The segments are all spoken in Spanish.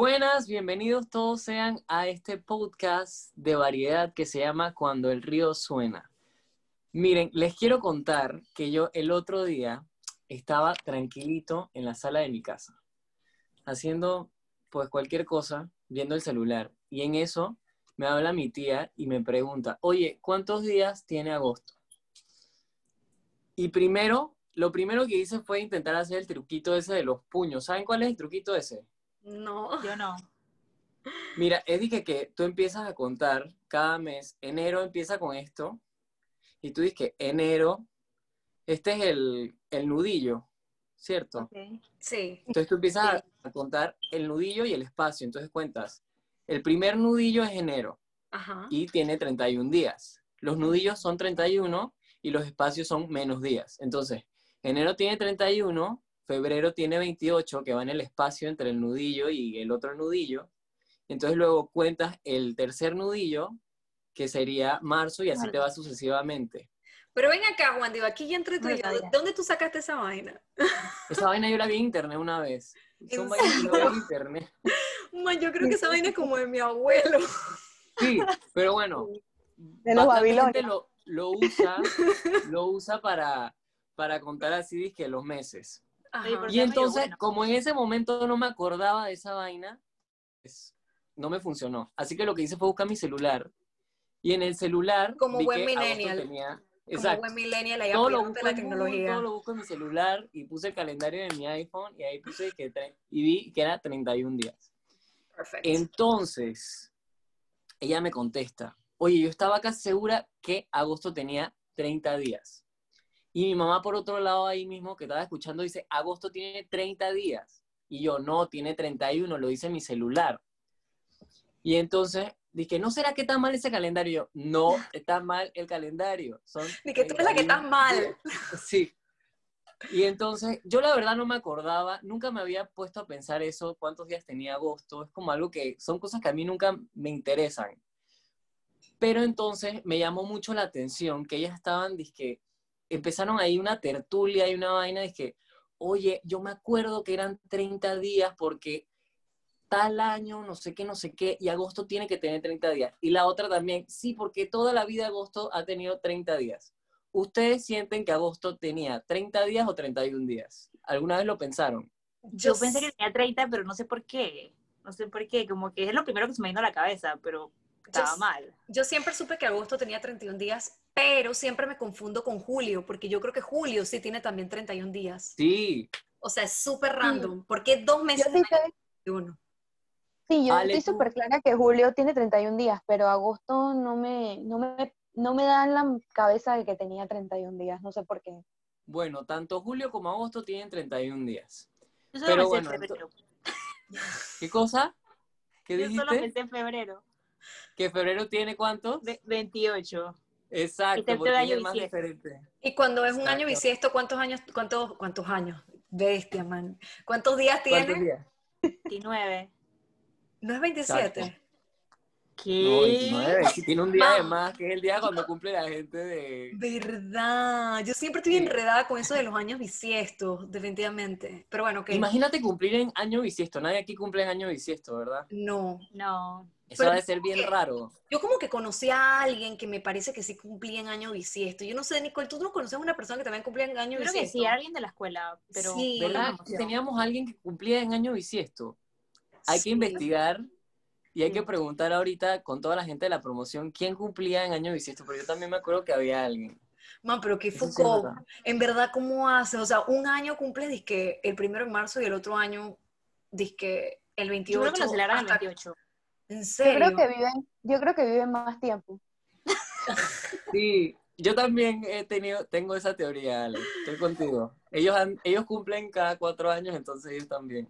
Buenas, bienvenidos todos sean a este podcast de variedad que se llama Cuando el río suena. Miren, les quiero contar que yo el otro día estaba tranquilito en la sala de mi casa, haciendo pues cualquier cosa, viendo el celular. Y en eso me habla mi tía y me pregunta, oye, ¿cuántos días tiene agosto? Y primero, lo primero que hice fue intentar hacer el truquito ese de los puños. ¿Saben cuál es el truquito ese? No. Yo no. Mira, es de que, que tú empiezas a contar cada mes, enero empieza con esto, y tú dices que enero, este es el, el nudillo, ¿cierto? Sí. Entonces tú empiezas a- a contar el nudillo y el espacio, entonces cuentas, el primer nudillo es enero Ajá. y tiene 31 días. Los nudillos son 31 y los espacios son menos días. Entonces, enero tiene 31, febrero tiene 28, que va en el espacio entre el nudillo y el otro nudillo. Entonces luego cuentas el tercer nudillo, que sería marzo, y así te va sucesivamente. Pero ven acá, Juan Diego, aquí ya entre tú No y yo. sabía. ¿De dónde tú sacaste esa vaina? Esa vaina yo la vi en internet una vez. Son ¿En vainas que yo veo en internet. Man, yo creo que esa vaina es como de mi abuelo. Sí, pero bueno, De los babilonios. lo, lo usa, lo usa para, para contar así dizque los meses. Y entonces, bueno. como en ese momento no me acordaba de esa vaina, pues, no me funcionó. Así que lo que hice fue buscar mi celular. Y en el celular. Como vi buen que millennial. tenía- Como Exacto. buen millennial ahí Todo lo, busco la Google, tecnología. todo lo busco en mi celular y puse el calendario de mi iPhone y ahí puse que y vi que era 31 días. Perfecto. Entonces, ella me contesta, oye, yo estaba casi segura que agosto tenía 30 días. Y mi mamá por otro lado ahí mismo que estaba escuchando dice, agosto tiene 30 días. Y yo, no, tiene 31, lo dice mi celular. Y entonces dije, ¿no será que está mal ese calendario? Yo, no, está mal el calendario. Son Ni que tú eres la que estás 31 mal. días". Sí. Y entonces, yo la verdad no me acordaba, nunca me había puesto a pensar eso, cuántos días tenía agosto, es como algo que son cosas que a mí nunca me interesan. Pero entonces me llamó mucho la atención que ellas estaban, dizque, empezaron ahí una tertulia y una vaina, dije, oye, yo me acuerdo que eran 30 días porque tal año, no sé qué, no sé qué, y agosto tiene que tener 30 días. Y la otra también, sí, porque toda la vida agosto ha tenido 30 días. ¿Ustedes sienten que agosto tenía 30 días o 31 días? ¿Alguna vez lo pensaron? Yo pensé que tenía 30, pero no sé por qué. No sé por qué, como que es lo primero que se me vino a la cabeza, pero estaba Yo- mal. Yo siempre supe que agosto tenía 31 días, pero siempre me confundo con julio, porque yo creo que julio sí tiene también 31 días. Sí, O sea, es súper random. porque dos Yo meses sí, sé- de uno? sí, yo Ale, estoy súper clara que julio tiene 31 días, pero agosto no me, no me, no me da en la cabeza de que tenía 31 días, no sé por qué. bueno, tanto julio como agosto tienen 31 días. Yo solo Pero pensé bueno, en febrero. ¿Qué cosa? ¿Qué Yo solo dijiste? pensé en febrero. ¿Que febrero tiene cuántos? Ve- 28. Exacto, porque es más bisiesto. diferente. Y cuando es un año bisiesto, ¿cuántos años, cuántos, cuántos años? Bestia, man. ¿Cuántos días ¿Cuántos tiene? días? 29. ¿No es 27? Exacto. ¿Qué? No, 29. Si tiene un día de más, que es el día cuando cumple la gente de... ¿Verdad? Yo siempre estoy Sí. enredada con eso de los años bisiestos, definitivamente. Pero bueno, que Imagínate cumplir en año bisiesto. Nadie aquí cumple en año bisiesto, ¿verdad? no. No. Eso debe ser bien raro. Yo como que conocí a alguien que me parece que sí cumplía en año bisiesto. Yo no sé, Nicole, ¿tú no conoces a una persona que también cumplía en año Yo creo que bisiesto? sí, alguien de la escuela, pero Sí. Teníamos a alguien que cumplía en año bisiesto. Hay Sí. que investigar y hay Sí. que preguntar ahorita con toda la gente de la promoción quién cumplía en año bisiesto, pero yo también me acuerdo que había alguien. Man, pero qué sí Foucault. verdad. en verdad, ¿cómo haces? O sea, un año cumple dizque el primero de marzo y el otro año dizque el 28. Yo creo que lo celebran el hasta- 28. ¿En Yo creo que viven, yo creo que viven más tiempo. Sí, yo también he tenido, tengo esa teoría, Ale. Estoy contigo. Ellos, han- ellos cumplen cada cuatro años, entonces ellos también.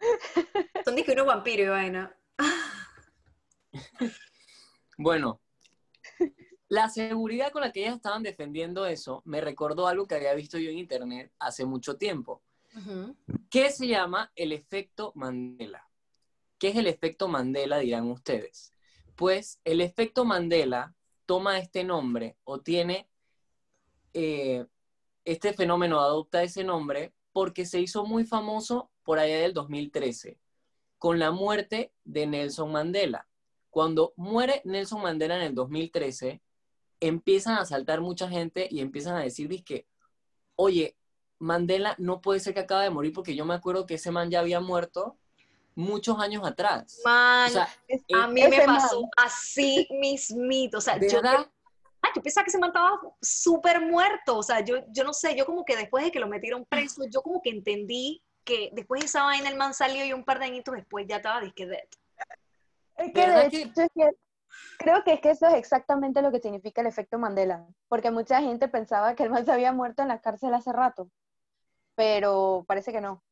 Son dizque unos vampiros y vaina. Bueno, la seguridad con la que ellas estaban defendiendo eso me recordó algo que había visto yo en internet hace mucho tiempo, que se llama el efecto Mandela. ¿Qué es el efecto Mandela, dirán ustedes? Pues el efecto Mandela toma este nombre o tiene eh, este fenómeno, adopta ese nombre porque se hizo muy famoso por allá del 2013, con la muerte de Nelson Mandela. Cuando muere Nelson Mandela en el 2013, empiezan a saltar mucha gente y empiezan a decir, que, oye, Mandela no puede ser que acaba de morir porque yo me acuerdo que ese man ya había muerto muchos años atrás. Man, O sea, a mí me pasó man. así mismito. O sea, ¿De yo, verdad? ah, yo pensaba que ese man estaba súper muerto. O sea, yo, yo no sé, yo como que después de que lo metieron preso, yo como que entendí que después de esa vaina el man salió y un par de añitos después ya estaba disque dead. Es que de ¿Verdad que- hecho es que creo que es que eso es exactamente lo que significa el efecto Mandela, porque mucha gente pensaba que el man se había muerto en la cárcel hace rato, pero parece que no.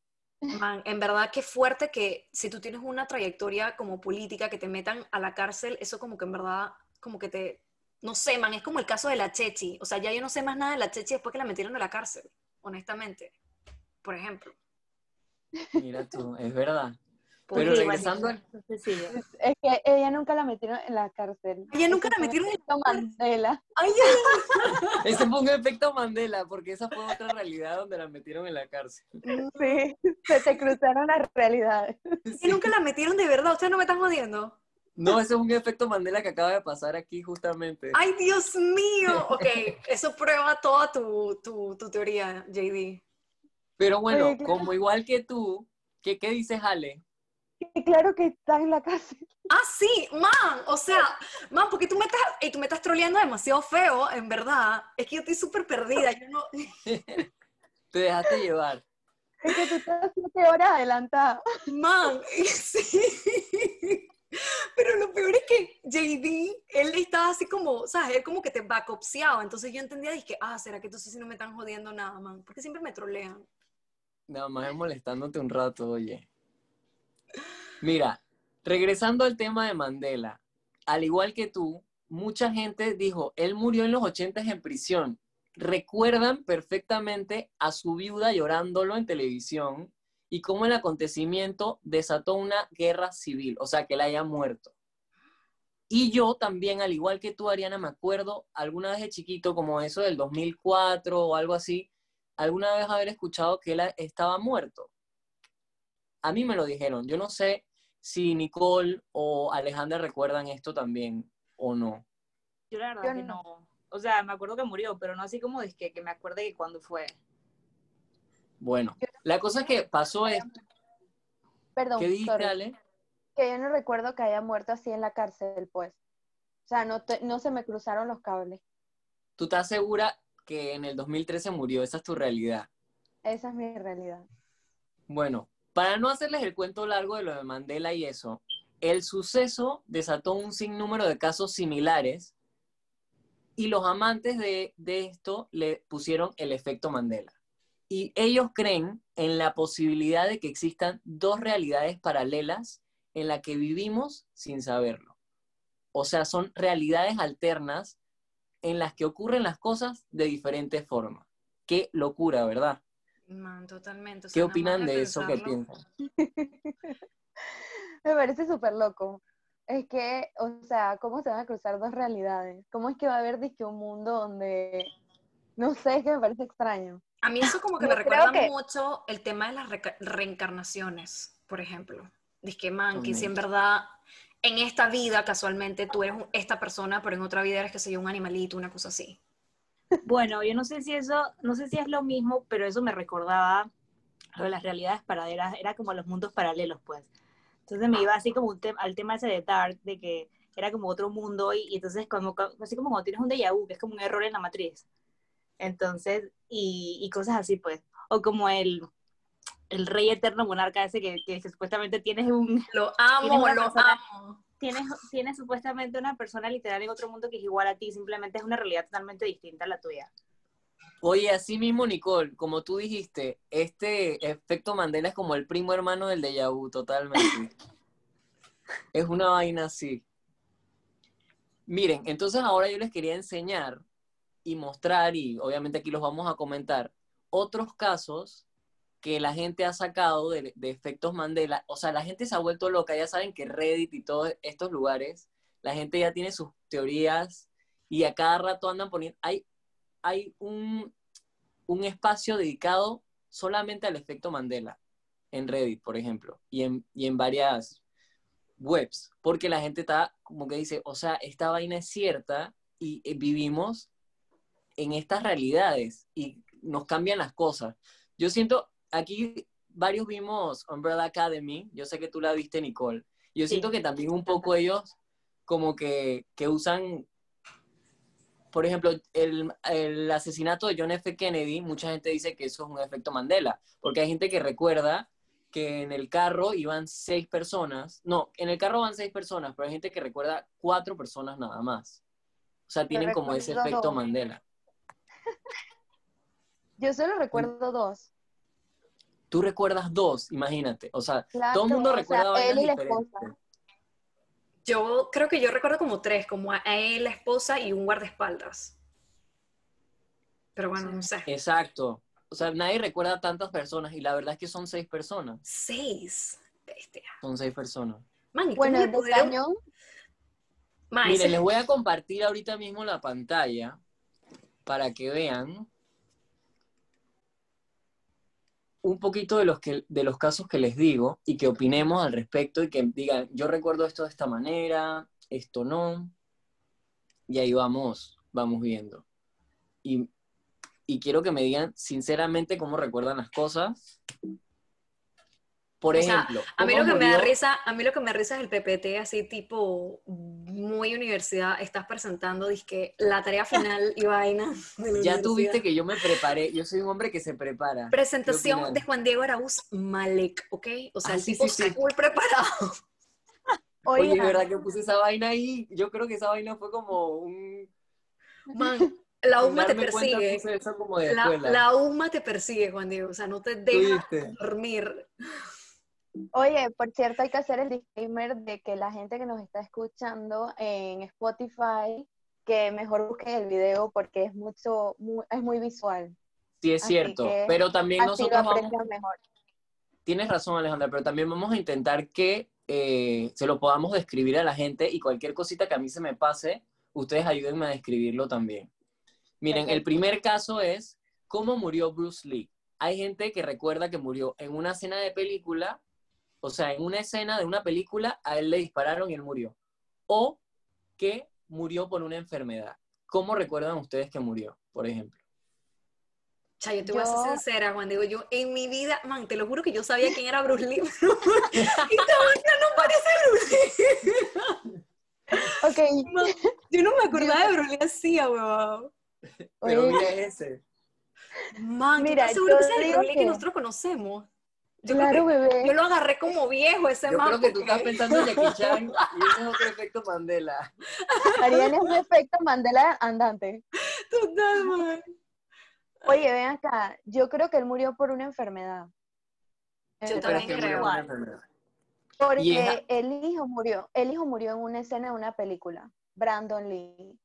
Man, en verdad qué fuerte que si tú tienes una trayectoria como política que te metan a la cárcel, eso como que en verdad, como que te, no sé, man, es como el caso de la Chechi. O sea, ya yo no sé más nada de la Chechi después que la metieron a la cárcel, honestamente. Por ejemplo. Mira tú, es verdad. Pero regresando Cecilia. Es, que ella nunca la metieron en la cárcel. Ella nunca la metieron en el efecto Mandela. Ay, Ese fue un efecto Mandela, porque esa fue otra realidad donde la metieron en la cárcel. Sí, se te cruzaron las realidades. y nunca la metieron de verdad, ustedes no me están jodiendo. No, ese es un efecto Mandela que acaba de pasar aquí justamente. Ay, Dios mío. Ok, eso prueba toda tu, tu, tu teoría, JD. Pero bueno, Oye, claro. como igual que tú, ¿qué, qué dices, Ale? Y claro que está en la cárcel. Ah, sí, man, o sea, man, porque tú me estás, y tú me estás troleando demasiado feo, en verdad. Es que yo estoy súper perdida, yo no... Te dejaste llevar. Es que tú estás siete horas adelantada. Man, sí. Pero lo peor es que JD, él estaba así como, ¿sabes? Él como que te backupseaba. Entonces yo entendía, dije, ah, ¿será que entonces sí no me están jodiendo nada, man? Porque siempre me trolean. Nada más es molestándote un rato, oye. Mira, regresando al tema de Mandela, al igual que tú, mucha gente dijo, él murió en los 80 en prisión. Recuerdan perfectamente a su viuda llorándolo en televisión y cómo el acontecimiento desató una guerra civil, o sea, que él haya muerto. Y yo también, al igual que tú, Ariana, me acuerdo alguna vez de chiquito, como eso del 2004 o algo así, alguna vez haber escuchado que él estaba muerto. A mí me lo dijeron. Yo no sé si Nicole o Alejandra recuerdan esto también o no. Yo la verdad Yo que no. no. O sea, me acuerdo que murió, pero no así como de que, que me acuerde de cuándo fue. Bueno, la cosa es que pasó esto. Perdón, ¿Qué dijiste, sorry. Ale? que yo no recuerdo que haya muerto así en la cárcel, pues. O sea, no, te- no se me cruzaron los cables. ¿Tú estás segura que en el 2013 murió? Esa es tu realidad. Esa es mi realidad. Bueno, para no hacerles el cuento largo de lo de Mandela y eso, el suceso desató un sinnúmero de casos similares y los amantes de, de esto le pusieron el efecto Mandela. Y ellos creen en la posibilidad de que existan dos realidades paralelas en la que vivimos sin saberlo. O sea, son realidades alternas en las que ocurren las cosas de diferentes formas. Qué locura, ¿verdad? Man, totalmente. o sea, ¿Qué opinan de eso que piensan? Me parece súper loco. Es que, o sea, ¿cómo se van a cruzar dos realidades? ¿Cómo es que va a haber dizque un mundo donde, no sé, es que me parece extraño. A mí eso como que me recuerda que- mucho el tema de las reencarnaciones, por ejemplo. Dice que, man, que si en verdad en esta vida casualmente tú eres un- esta persona, pero en otra vida eres, que sé yo, un animalito, una cosa así. Bueno, yo no sé si eso, no sé si es lo mismo, pero eso me recordaba lo de las realidades paralelas, era como los mundos paralelos, pues. Entonces me iba así como un tem- al tema ese de Dark, de que era como otro mundo, y, y entonces como, así como cuando tienes un déjà vu, que es como un error en la matriz. Entonces, y, y cosas así, pues. O como el, el rey eterno monarca ese que, que supuestamente tienes un, Lo amo, lo persona- amo. Tienes, tienes supuestamente una persona literal en otro mundo que es igual a ti, simplemente es una realidad totalmente distinta a la tuya. Oye, así mismo, Nicole, como tú dijiste, este efecto Mandela es como el primo hermano del déjà vu, totalmente. es una vaina así. Miren, entonces ahora yo les quería enseñar y mostrar, y obviamente aquí los vamos a comentar, otros casos que la gente ha sacado de, de efectos Mandela. O sea, la gente se ha vuelto loca, ya saben que Reddit y todos estos lugares, la gente ya tiene sus teorías y a cada rato andan poniendo... Hay, hay un, un espacio dedicado solamente al efecto Mandela. en Reddit, por ejemplo, y en, y en varias webs, porque la gente está como que dice, o sea, esta vaina es cierta y eh, vivimos en estas realidades y nos cambian las cosas. Yo siento, aquí varios vimos Umbrella Academy, yo sé que tú la viste, Nicole, yo Sí. siento que también un poco ellos como que, que usan, por ejemplo, el, el asesinato de John F. Kennedy, mucha gente dice que eso es un efecto Mandela, porque hay gente que recuerda que en el carro iban seis personas, no, en el carro van seis personas, pero hay gente que recuerda cuatro personas nada más. O sea, tienen como ese efecto dos. Mandela. Yo solo recuerdo dos. Tú recuerdas dos, imagínate. O sea, Claro, todo el mundo o sea, recuerda él y la diferentes. esposa. Yo creo que yo recuerdo como tres, como a él, la esposa y un guardaespaldas. Pero bueno, no sé. Exacto. O sea, nadie recuerda tantas personas y la verdad es que son seis personas. Seis. Bestia. Son seis personas. Man, ¿y cómo Bueno, le el pudieron- Cañón, Miren, les voy a compartir ahorita mismo la pantalla para que vean un poquito de los, que, de los casos que les digo y que opinemos al respecto y que digan, yo recuerdo esto de esta manera, esto no, y ahí vamos, vamos viendo. Y, y quiero que me digan sinceramente cómo recuerdan las cosas. Por O sea, ejemplo, A mí ¿cómo lo que me da risa, a mí lo que me da risa es el PPT así tipo muy universidad, estás presentando dizque la tarea final y vaina Ya tú universidad. viste que yo me preparé, yo soy un hombre que se prepara. Presentación de Juan Diego Araúz Malek, ¿ok? O sea, Ah, el sí, tipo sí, sí. full preparado. Oye, oigan, ¿verdad que puse esa vaina ahí? Yo creo que esa vaina fue como un... Man, la UMA te cuenta persigue. La, la UMA te persigue, Juan Diego. O sea, no te ¿Tú deja dormir. Oye, por cierto, hay que hacer el disclaimer de que la gente que nos está escuchando en Spotify, que mejor busque el video porque es mucho, mu- es muy visual. Sí, es Así cierto. que Pero también nosotros vamos... mejor. Tienes razón, Alejandra, pero también vamos a intentar que eh, se lo podamos describir a la gente y cualquier cosita que a mí se me pase, ustedes ayúdenme a describirlo también. Miren, el primer caso es cómo murió Bruce Lee. Hay gente que recuerda que murió en una escena de película, o sea, en una escena de una película, a él le dispararon y él murió. O que murió por una enfermedad. ¿Cómo recuerdan ustedes que murió, por ejemplo? Sea, yo te voy a ser sincera, Juan Diego. Yo en mi vida, man, te lo juro que yo sabía quién era Bruce Lee. pero Esta vaina no parece Bruce Lee. Ok, Man, yo no me acordaba de Bruce Lee así, weón. Pero mira ese. Man, Mira, seguro que es el digo Bruce Lee que que- nosotros conocemos. Yo, claro, creo que- bebé. yo lo agarré como viejo ese Yo creo que tú estás pensando en Jackie Chan y ese es otro efecto Mandela. Ariana es un efecto Mandela andante. Total, man. Oye, ven acá, yo creo que él murió por una enfermedad. Yo también creo. una enfermedad. Porque el hijo murió, el hijo murió en una escena de una película, Brandon Lee.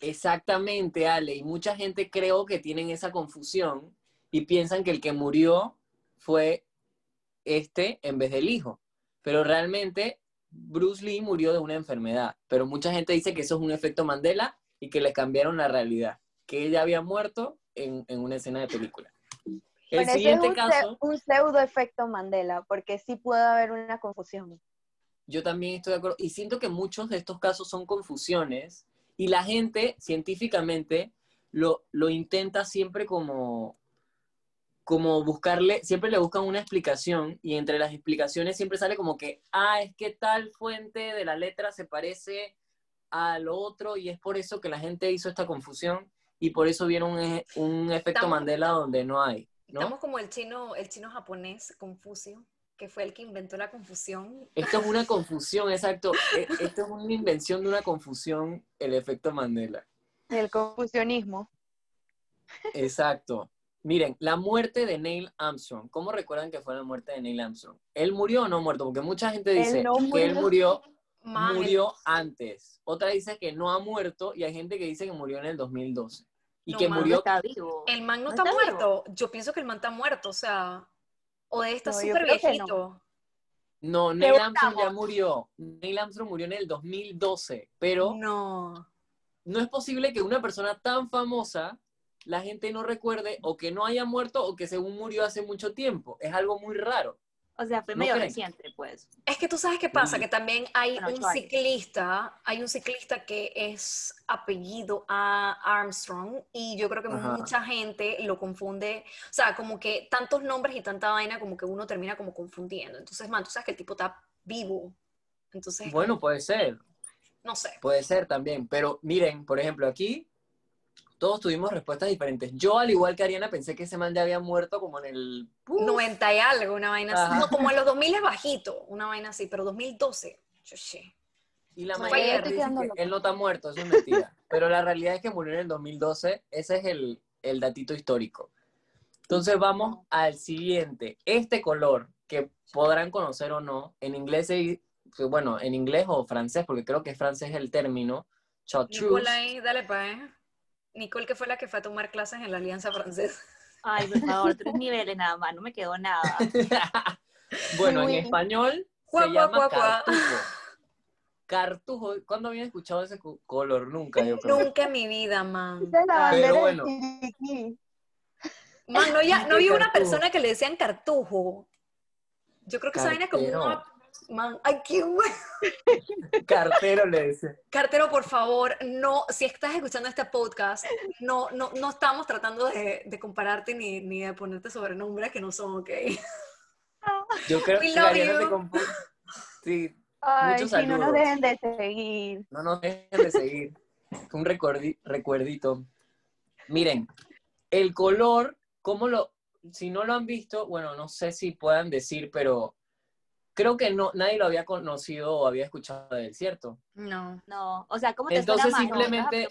Exactamente, Ale. Y mucha gente creo que tienen esa confusión y piensan que el que murió fue este en vez del hijo. Pero realmente Bruce Lee murió de una enfermedad. Pero mucha gente dice que eso es un efecto Mandela y que le cambiaron la realidad. Que ella había muerto en, en una escena de película. El Bueno, siguiente es un, caso, un pseudo efecto Mandela, porque sí puede haber una confusión. yo también estoy de acuerdo. Y siento que muchos de estos casos son confusiones y la gente científicamente lo, lo intenta siempre como, como buscarle, siempre le buscan una explicación y entre las explicaciones siempre sale como que, ah, es que tal fuente de la letra se parece a lo otro y es por eso que la gente hizo esta confusión y por eso vieron un, un efecto Estamos- Mandela donde no hay, ¿no? Estamos como el chino, el chino japonés, Confucio, que fue el que inventó la confusión. Esto es una confusión, exacto. E- Esto es una invención de una confusión, el efecto Mandela. El confusionismo. Exacto. Miren, la muerte de Neil Armstrong. ¿Cómo recuerdan que fue la muerte de Neil Armstrong? ¿Él murió o no muerto? Porque mucha gente Él dice no que él murió. murió, Man, murió antes. Otra dice que no ha muerto y hay gente que dice que murió en el 2012. Y No, que man, murió... está vivo. El, man no, ¿No está, está muerto. Yo pienso que el man está muerto, o sea, o de yo súper viejito. No, Neil Armstrong ya murió. Neil Armstrong murió en el 2012. Pero No. no es posible que una persona tan famosa la gente no recuerde o que no haya muerto o que según murió hace mucho tiempo. Es algo muy raro. O sea, fue ¿No medio creen? reciente, pues. Es que tú sabes qué pasa, Sí. que también hay Bueno, un ciclista, hay un ciclista que es apellido a Armstrong y yo creo que Ajá. mucha gente lo confunde, o sea, como que tantos nombres y tanta vaina como que uno termina como confundiendo. Entonces, man, tú sabes que el tipo está vivo. Entonces, Bueno, puede ser, no sé. puede ser también. Pero miren, por ejemplo, aquí todos tuvimos respuestas diferentes. Yo, al igual que Ariana, pensé que ese man ya había muerto como en el... ¡Uf! 90 y algo, una vaina así. Ajá. No, como en los 2000 es bajito, una vaina así, pero 2012, yo sé. Y la Yo mayoría estoy dice quedando que él no está muerto, eso es mentira. Pero la realidad es que murió en el 2012, ese es el, el datito histórico. Entonces vamos al siguiente. Este color, que podrán conocer o no, en inglés, se- bueno, en inglés o francés, porque creo que francés es el término, chartreuse. Nicole ahí, dale pa' eh. Nicole que fue la que fue a tomar clases en la Alianza Francesa. Ay, por favor, tres niveles nada más, no me quedó nada. bueno, en español Cuá, se cuá, llama cuá, cuá. cartujo. Cartujo, ¿cuándo habían escuchado ese co- color? Nunca, yo creo. Nunca en mi vida, man. Pero bueno. Man, no, ya, no había una persona que le decían cartujo. Yo creo que esa vaina es como una... Man, ay, qué bueno. Cartero le dice. Cartero, por favor, no, si estás escuchando este podcast, no, no, no estamos tratando de, de compararte ni, ni de ponerte sobrenombres que no son, ¿ok? Yo creo We que you. se confu- Sí, Ay, Muchos si no nos saludos. dejen de seguir. no nos dejen de seguir. Un recuerdi- recuerdito. Miren, el color, ¿cómo lo, si no lo han visto, bueno, no sé si puedan decir, pero creo que no, nadie lo había conocido o había escuchado de él, ¿cierto? No. No, o sea, ¿cómo te Entonces, suena más? ¿Me vas a simplemente-?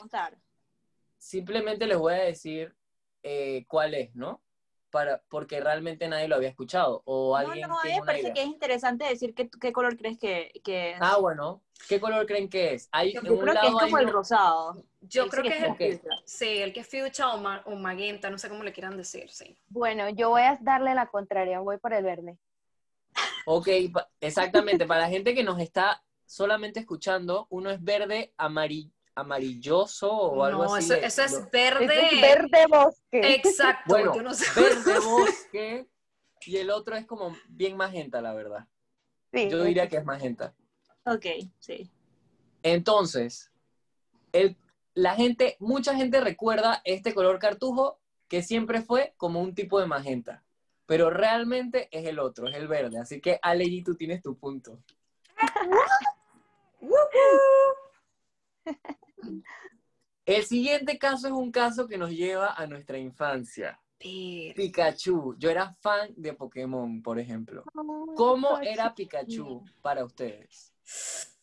Simplemente les voy a decir eh, cuál es, ¿no? Para, porque realmente nadie lo había escuchado o alguien no, no, a mí tiene me parece idea. que es interesante decir qué, qué color crees que, que es. Ah, bueno, ¿qué color creen que es? Hay, Yo en Yo un creo que es lado hay como el uno- rosado. Yo creo sí que es es el, fuchsia. sí, el que es fuchsia o, ma- o magenta, no sé cómo le quieran decir, sí. Bueno, yo voy a darle la contraria, voy por el verde. Ok, pa- exactamente. Para la gente que nos está solamente escuchando, uno es verde amari- amarilloso o algo no, así. eso, le- eso es verde. Es verde bosque. Exacto, Bueno, no sé. verde bosque y el otro es como bien magenta, la verdad. Sí, Yo diría que es magenta. Ok, sí. Entonces, el, la gente, mucha gente recuerda este color cartujo que siempre fue como un tipo de magenta, pero realmente es el otro, es el verde. Así que, Ale, tú tienes tu punto. El siguiente caso es un caso que nos lleva a nuestra infancia. Pikachu. Yo era fan de Pokémon, por ejemplo. ¿Cómo era Pikachu para ustedes?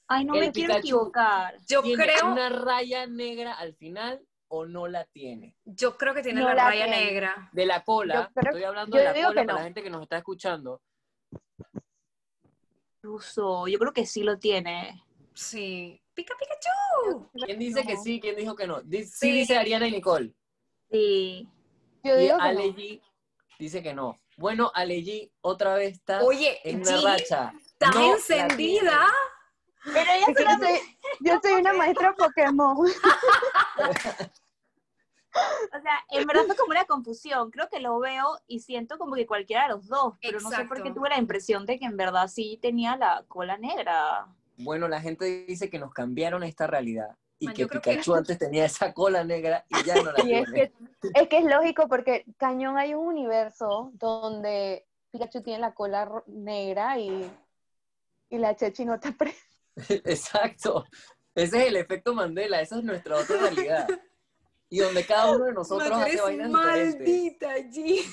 Ay, no El me quiero Pikachu. equivocar. Yo ¿Tiene creo, una raya negra al final o no la tiene? yo creo que tiene No la la raya tiene. negra. De la cola, Yo creo- estoy hablando yo de la digo cola que para no. la gente que nos está escuchando. Incluso, yo creo que sí lo tiene. Sí. Pica Pikachu. ¿Quién dice que sí? ¿Quién dijo que no? Sí, Sí. dice Ariana y Nicole. Sí. Yo Y digo que Ale no. G dice que no. Bueno, Ale G otra vez está Oye, en una racha. ¿estás No la encendida? Pero ella Es que yo soy, una maestra Pokémon. O sea, en verdad fue como una confusión. Creo que lo veo y siento como que cualquiera de los dos, pero no sé por qué tuve la impresión de que en verdad sí tenía la cola negra. Bueno, la gente dice que nos cambiaron esta realidad y Man, que Pikachu antes tenía esa cola negra y ya no la es tiene. que, es que es lógico porque Cañón hay un universo donde Pikachu tiene la cola negra y, y la Chechi no está presa. Exacto. Ese es el efecto Mandela, esa es nuestra otra realidad. Y donde cada uno de nosotros hace vainas diferentes. maldita, G.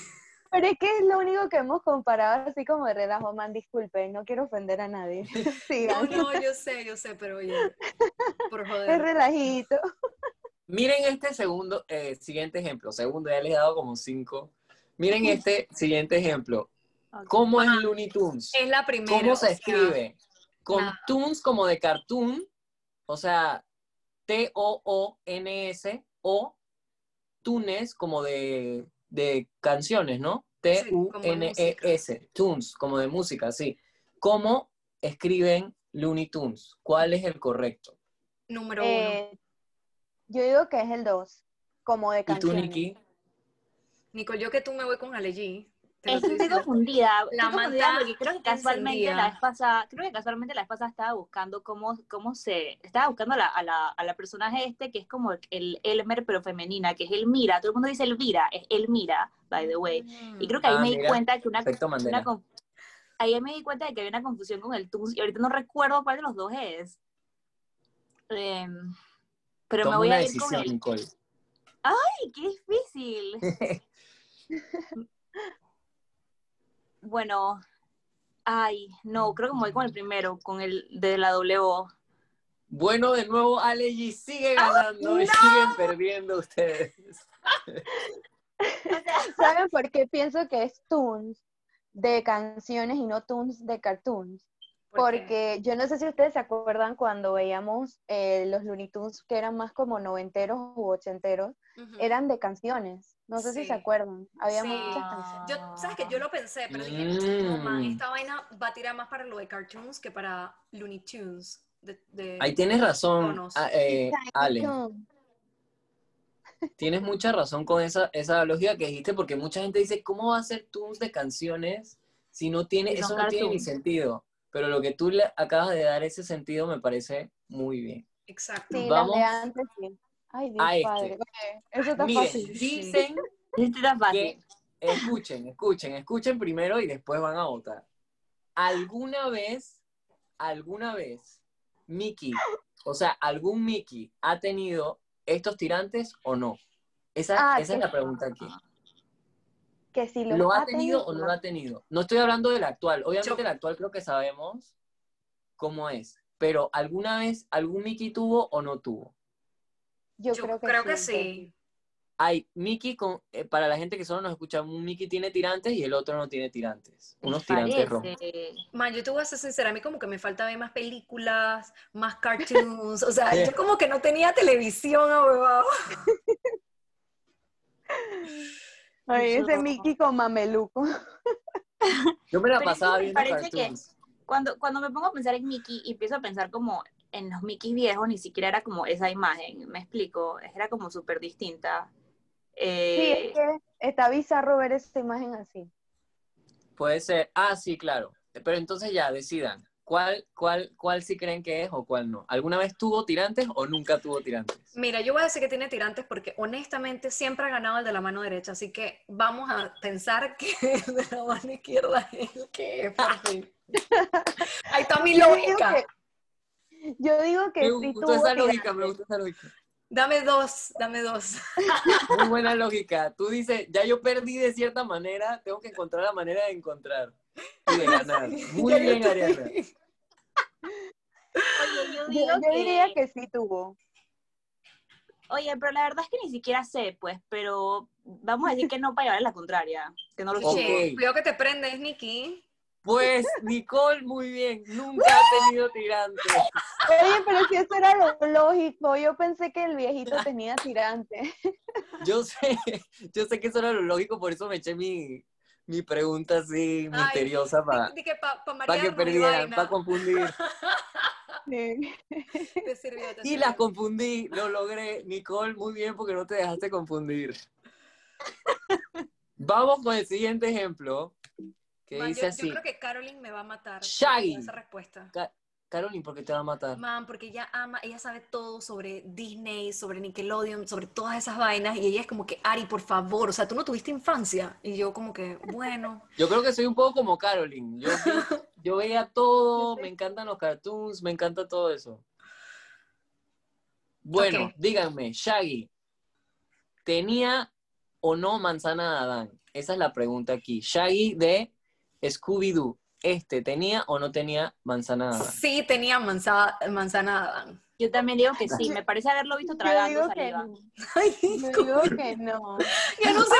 Pero es que es lo único que hemos comparado así como de relajo, man, disculpen, no quiero ofender a nadie. No, Sigan, no, yo sé, yo sé, pero oye, por es joder. relajito. Miren este segundo, eh, siguiente ejemplo. Segundo, ya les he dado como cinco. Miren este siguiente ejemplo. ¿Cómo es Looney Tunes? Es la primera. ¿Cómo se sea, escribe? Con nada. Tunes como de cartoon, o sea, T-O-O-N-S, o Tunes como de, de canciones, ¿no? Sí, como de T-U-N-E-S, Tunes, como de música, sí. ¿Cómo escriben Looney Tunes? ¿Cuál es el correcto? Número uno. Eh, yo digo que es el 2, como de ¿Y tú, canciones. Nikki? Nicole, yo que tú me voy con Ale G. Estoy confundida. La Estoy confundida porque creo que casualmente encendida. la vez pasada, creo que casualmente la vez pasada estaba buscando cómo, cómo se, estaba buscando a la, a la, a la personaje este que es como el Elmer pero femenina, que es Elmira. Todo el mundo dice Elvira, es Elmira, by the way. Y creo que ahí Ah, me di cuenta que una, una ahí me di cuenta de que había una confusión con el Tunes y ahorita no recuerdo cuál de los dos es. Em, pero Toma me voy una a ir con decisión, el. Nicole. ¡Ay, qué difícil! Bueno, ay, no, creo que me voy con el primero, con el de la W. Bueno, de nuevo, Ale G sigue ganando y siguen perdiendo ustedes. ¿Saben por qué pienso que es tunes de canciones y no tunes de cartoons? Porque yo no sé si ustedes se acuerdan cuando veíamos eh, los Looney Tunes que eran más como noventeros u ochenteros, eran de canciones. No sé si se acuerdan. Había Sí. muchas canciones. Yo, ¿sabes qué? Yo lo pensé, pero dije, no, man, Mm. esta vaina va a tirar más para lo de cartoons que para Looney Tunes. De, de- Ahí tienes razón, Tonos. a- eh, Ale. Tienes mucha razón con esa, esa lógica que dijiste, porque mucha gente dice, ¿cómo va a ser tunes de canciones si no tiene, eso no tiene ni sentido? Pero lo que tú le acabas de dar ese sentido me parece muy bien. Exacto. Sí, Vamos las de antes sí. Ay, Dios a este. eso está Miren, fácil. dicen Este está fácil. que, escuchen, escuchen, escuchen primero y después van a votar. ¿Alguna vez, alguna vez, Mickey, o sea, algún Mickey ha tenido estos tirantes o no? Esa, Ah, esa es la pregunta aquí. Que si ¿Lo ha tenido o no lo ha tenido? No estoy hablando del actual. Obviamente Yo- el actual creo que sabemos cómo es. Pero ¿alguna vez algún Mickey tuvo o no tuvo? Yo, Yo creo que creo sí. que sí. Hay Mickey con, eh, para la gente que solo nos escucha, un Mickey tiene tirantes y el otro no tiene tirantes. Unos tirantes rojos. Man, yo te voy a ser sincera, a mí como que me falta ver más películas, más cartoons, o sea, yo como que no tenía televisión, huevado. Ay, ese Mickey con mameluco. Yo me la pasaba viendo parece que- cartoons. Cuando, cuando me pongo a pensar en Mickey y empiezo a pensar como en los Mickey viejos, ni siquiera era como esa imagen, me explico, era como súper distinta. Sí, Eh, es que está bizarro ver esa imagen así. Puede ser. Ah, sí, claro. Pero entonces ya, decidan. ¿Cuál, cuál, ¿Cuál sí creen que es o cuál no? ¿Alguna vez tuvo tirantes o nunca tuvo tirantes? Mira, yo voy a decir que tiene tirantes porque honestamente siempre ha ganado el de la mano derecha, así que vamos a pensar que el de la mano izquierda es el que es, por fin. Ahí está mi Yo digo lógica. Yo digo que Me sí gustó tuvo esa lógica, tirantes. me gustó esa lógica. Dame dos, dame dos. Muy buena lógica. Tú dices, ya yo perdí de cierta manera, tengo que encontrar la manera de encontrar y de ganar. Muy yo bien, Ariana. oye, yo digo yo que, diría que sí tuvo. oye, pero la verdad es que ni siquiera sé, pues, pero vamos a decir que no para llevar la contraria, que no lo sé. Ok. Che, cuidado que te prendes, Nikki. Pues, Nicole, muy bien. Nunca ha tenido tirantes. Oye, pero si eso era lo lógico, yo pensé que el viejito tenía tirante. Yo sé, yo sé que eso era lo lógico, por eso me eché mi, mi pregunta así Ay, misteriosa para que pa, pa que perdieran, para confundir. Sí. Te sirvió, te Y sirvió. la confundí, lo logré. Nicole, muy bien porque no te dejaste confundir. Vamos con el siguiente ejemplo, que Man, dice yo, así. yo creo que Caroline me va a matar Shaggy. esa respuesta. Caroline, ¿por qué te va a matar? Man, porque ella ama, ella sabe todo sobre Disney, sobre Nickelodeon, sobre todas esas vainas, y ella es como que, Ari, por favor, o sea, tú no tuviste infancia. Y yo como que, bueno, Yo creo que soy un poco como Caroline. Yo, veía todo, me encantan los cartoons, me encanta todo eso. Bueno, díganme, Shaggy, ¿tenía o no manzana de Adán? Esa es la pregunta aquí. Shaggy de Scooby-Doo, ¿este tenía o no tenía manzana Adán? sí tenía manzana, manzana de Adán. Yo también digo que sí, me parece haberlo visto tragando digo que saliva. no. Yo digo que no. ya no sé,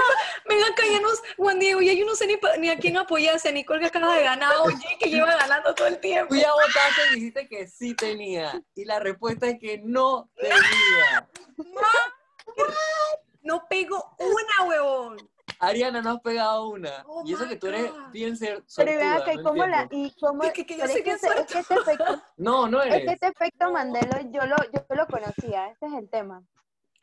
ven acá, ya no, Juan Diego, ya yo no sé ni, ni a quién apoyarse, Nicole que acaba de ganar, oye, que lleva ganando todo el tiempo. Tú ya votaste y dijiste que sí tenía. Y la respuesta es que no tenía. No pego una, huevón. Ariana, no has pegado una. Oh y eso que tú eres God. bien ser Pero suertuda, que no cómo la, y cómo, Es que- que yo es que, ese- es que este efecto, No, no es que eres. este efecto Mandela yo lo, yo lo conocía, este es el tema.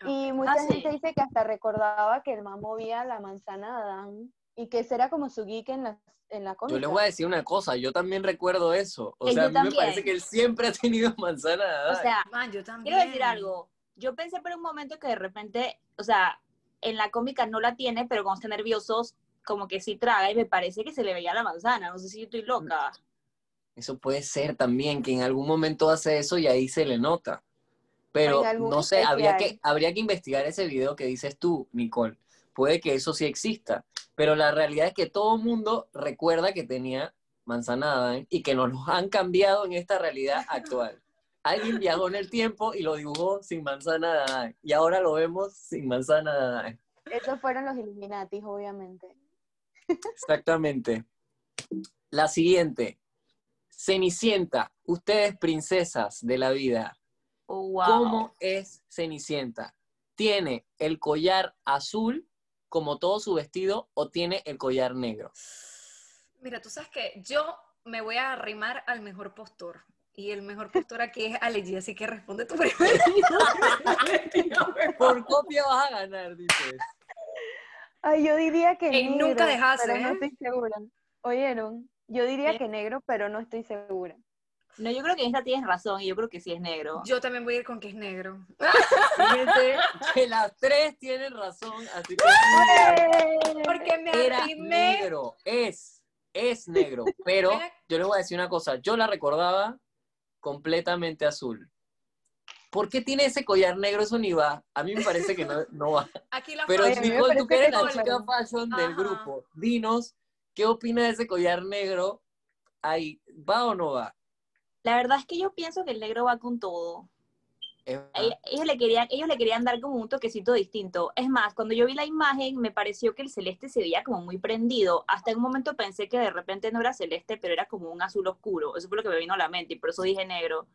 Y mucha Ah, sí. gente dice que hasta recordaba que el man movía la manzana de Adán y que ese era como su geek en la, en la cómica. Yo les voy a decir una cosa, yo también recuerdo eso. O Eh, sea, a mí me también. parece que él siempre ha tenido manzana de O Adán. sea, Man, yo también. quiero decir algo. Yo pensé por un momento que de repente, o sea, en la cómica no la tiene, pero cuando está nerviosos, como que sí traga y me parece que se le veía la manzana. No sé si yo estoy loca. Eso puede ser también, que en algún momento hace eso y ahí se le nota. Pero no sé, habría que, habría que investigar ese video que dices tú, Nicole. Puede que eso sí exista, pero la realidad es que todo el mundo recuerda que tenía manzana y que nos los han cambiado en esta realidad actual. Alguien viajó en el tiempo y lo dibujó sin manzana de Adán y ahora lo vemos sin manzana de Adán. Esos fueron los Illuminatis, obviamente. Exactamente. La siguiente. Cenicienta, ustedes princesas de la vida, Oh, wow. ¿Cómo es Cenicienta? ¿Tiene el collar azul como todo su vestido o tiene el collar negro? Mira, tú sabes que yo me voy a arrimar al mejor postor. Y el mejor postor aquí es Aleji, así que responde tú primero. Por copia vas a ganar, dices. Ay, yo diría que Ey, negro, nunca dejaste, pero no ¿eh? estoy segura. Oyeron, yo diría Sí. que negro, pero no estoy segura. No, yo creo que esta tienes razón y yo creo que sí es negro. Yo también voy a ir con que es negro. Fíjense que las tres tienen razón, así que Porque me era negro, es, es negro, pero yo les voy a decir una cosa, yo la recordaba completamente azul. ¿Por qué tiene ese collar negro? Eso ni va. A mí me parece que no, no va. Aquí la Pero Nicole, tú que eres la chica fashion del Ajá. grupo, dinos, ¿qué opinas de ese collar negro? Ahí, ¿va o no va? La verdad es que yo pienso que el negro va con todo. Ellos le, querían, ellos le querían dar como un toquecito distinto. Es más, cuando yo vi la imagen, me pareció que el celeste se veía como muy prendido. Hasta en un momento pensé que de repente no era celeste, pero era como un azul oscuro. Eso fue lo que me vino a la mente y por eso dije negro.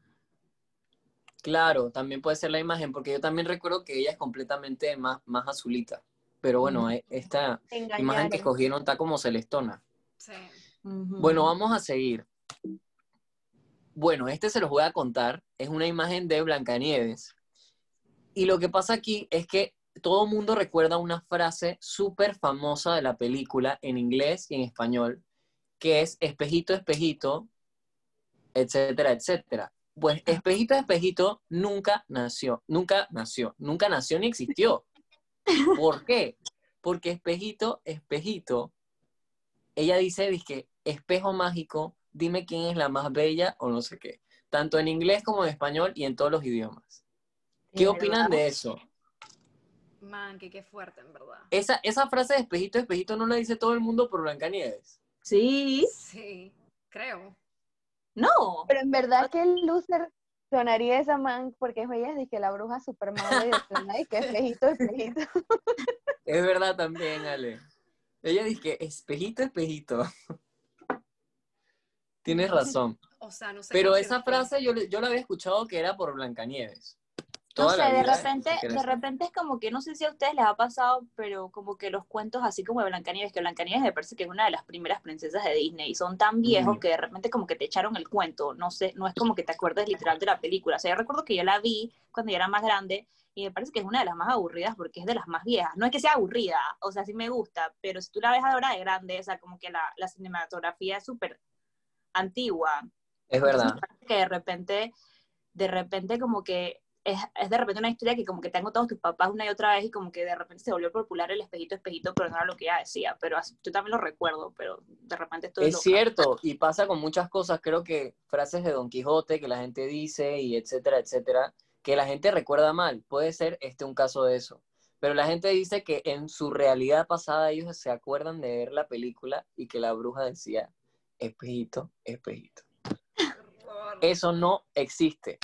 Claro, también puede ser la imagen, porque yo también recuerdo que ella es completamente más, más azulita. Pero bueno, eh, esta imagen que escogieron está como celestona. Sí. Bueno, vamos a seguir. Bueno, este se los voy a contar. Es una imagen de Blancanieves. Y lo que pasa aquí es que todo el mundo recuerda una frase súper famosa de la película en inglés y en español, que es espejito, espejito, etcétera, etcétera. Pues espejito, espejito nunca nació, nunca nació, nunca nació ni existió. ¿Por qué? Porque espejito, espejito, ella dice, que espejo mágico, dime quién es la más bella o no sé qué. Tanto en inglés como en español y en todos los idiomas. ¿Qué ¿De opinan verdad? de eso? Man, que qué fuerte, en verdad. Esa, esa frase de espejito, espejito no la dice todo el mundo por Blancanieves. Sí. Sí, creo. No. Pero en verdad que el loser sonaría esa man porque es que la bruja super mala y que espejito, espejito. Es verdad también, Ale. Ella dice que espejito, espejito. Tienes razón. O sea, no sé. Pero esa frase yo, yo la había escuchado que era por Blancanieves. No Toda sé, la de repente, de repente es como que no sé si a ustedes les ha pasado, pero como que los cuentos así como de Blancanieves, que Blancanieves me parece que es una de las primeras princesas de Disney, y son tan viejos Mm. que de repente como que te echaron el cuento, no sé, no es como que te acuerdes literal de la película. O sea, yo recuerdo que yo la vi cuando yo era más grande y me parece que es una de las más aburridas porque es de las más viejas. No es que sea aburrida, o sea, sí me gusta, pero si tú la ves ahora de grande, o sea, como que la, la cinematografía es súper antigua. Es verdad. que de repente, de repente como que es, es de repente una historia que como que te han contado tus papás una y otra vez y como que de repente se volvió popular el espejito, espejito, pero no era lo que ella decía, pero así- yo también lo recuerdo, pero de repente esto Es cierto, y pasa con muchas cosas, creo que frases de Don Quijote que la gente dice y etcétera, etcétera, que la gente recuerda mal. Puede ser este un caso de eso. Pero la gente dice que en su realidad pasada ellos se acuerdan de ver la película y que la bruja decía, espejito, espejito. Eso no existe.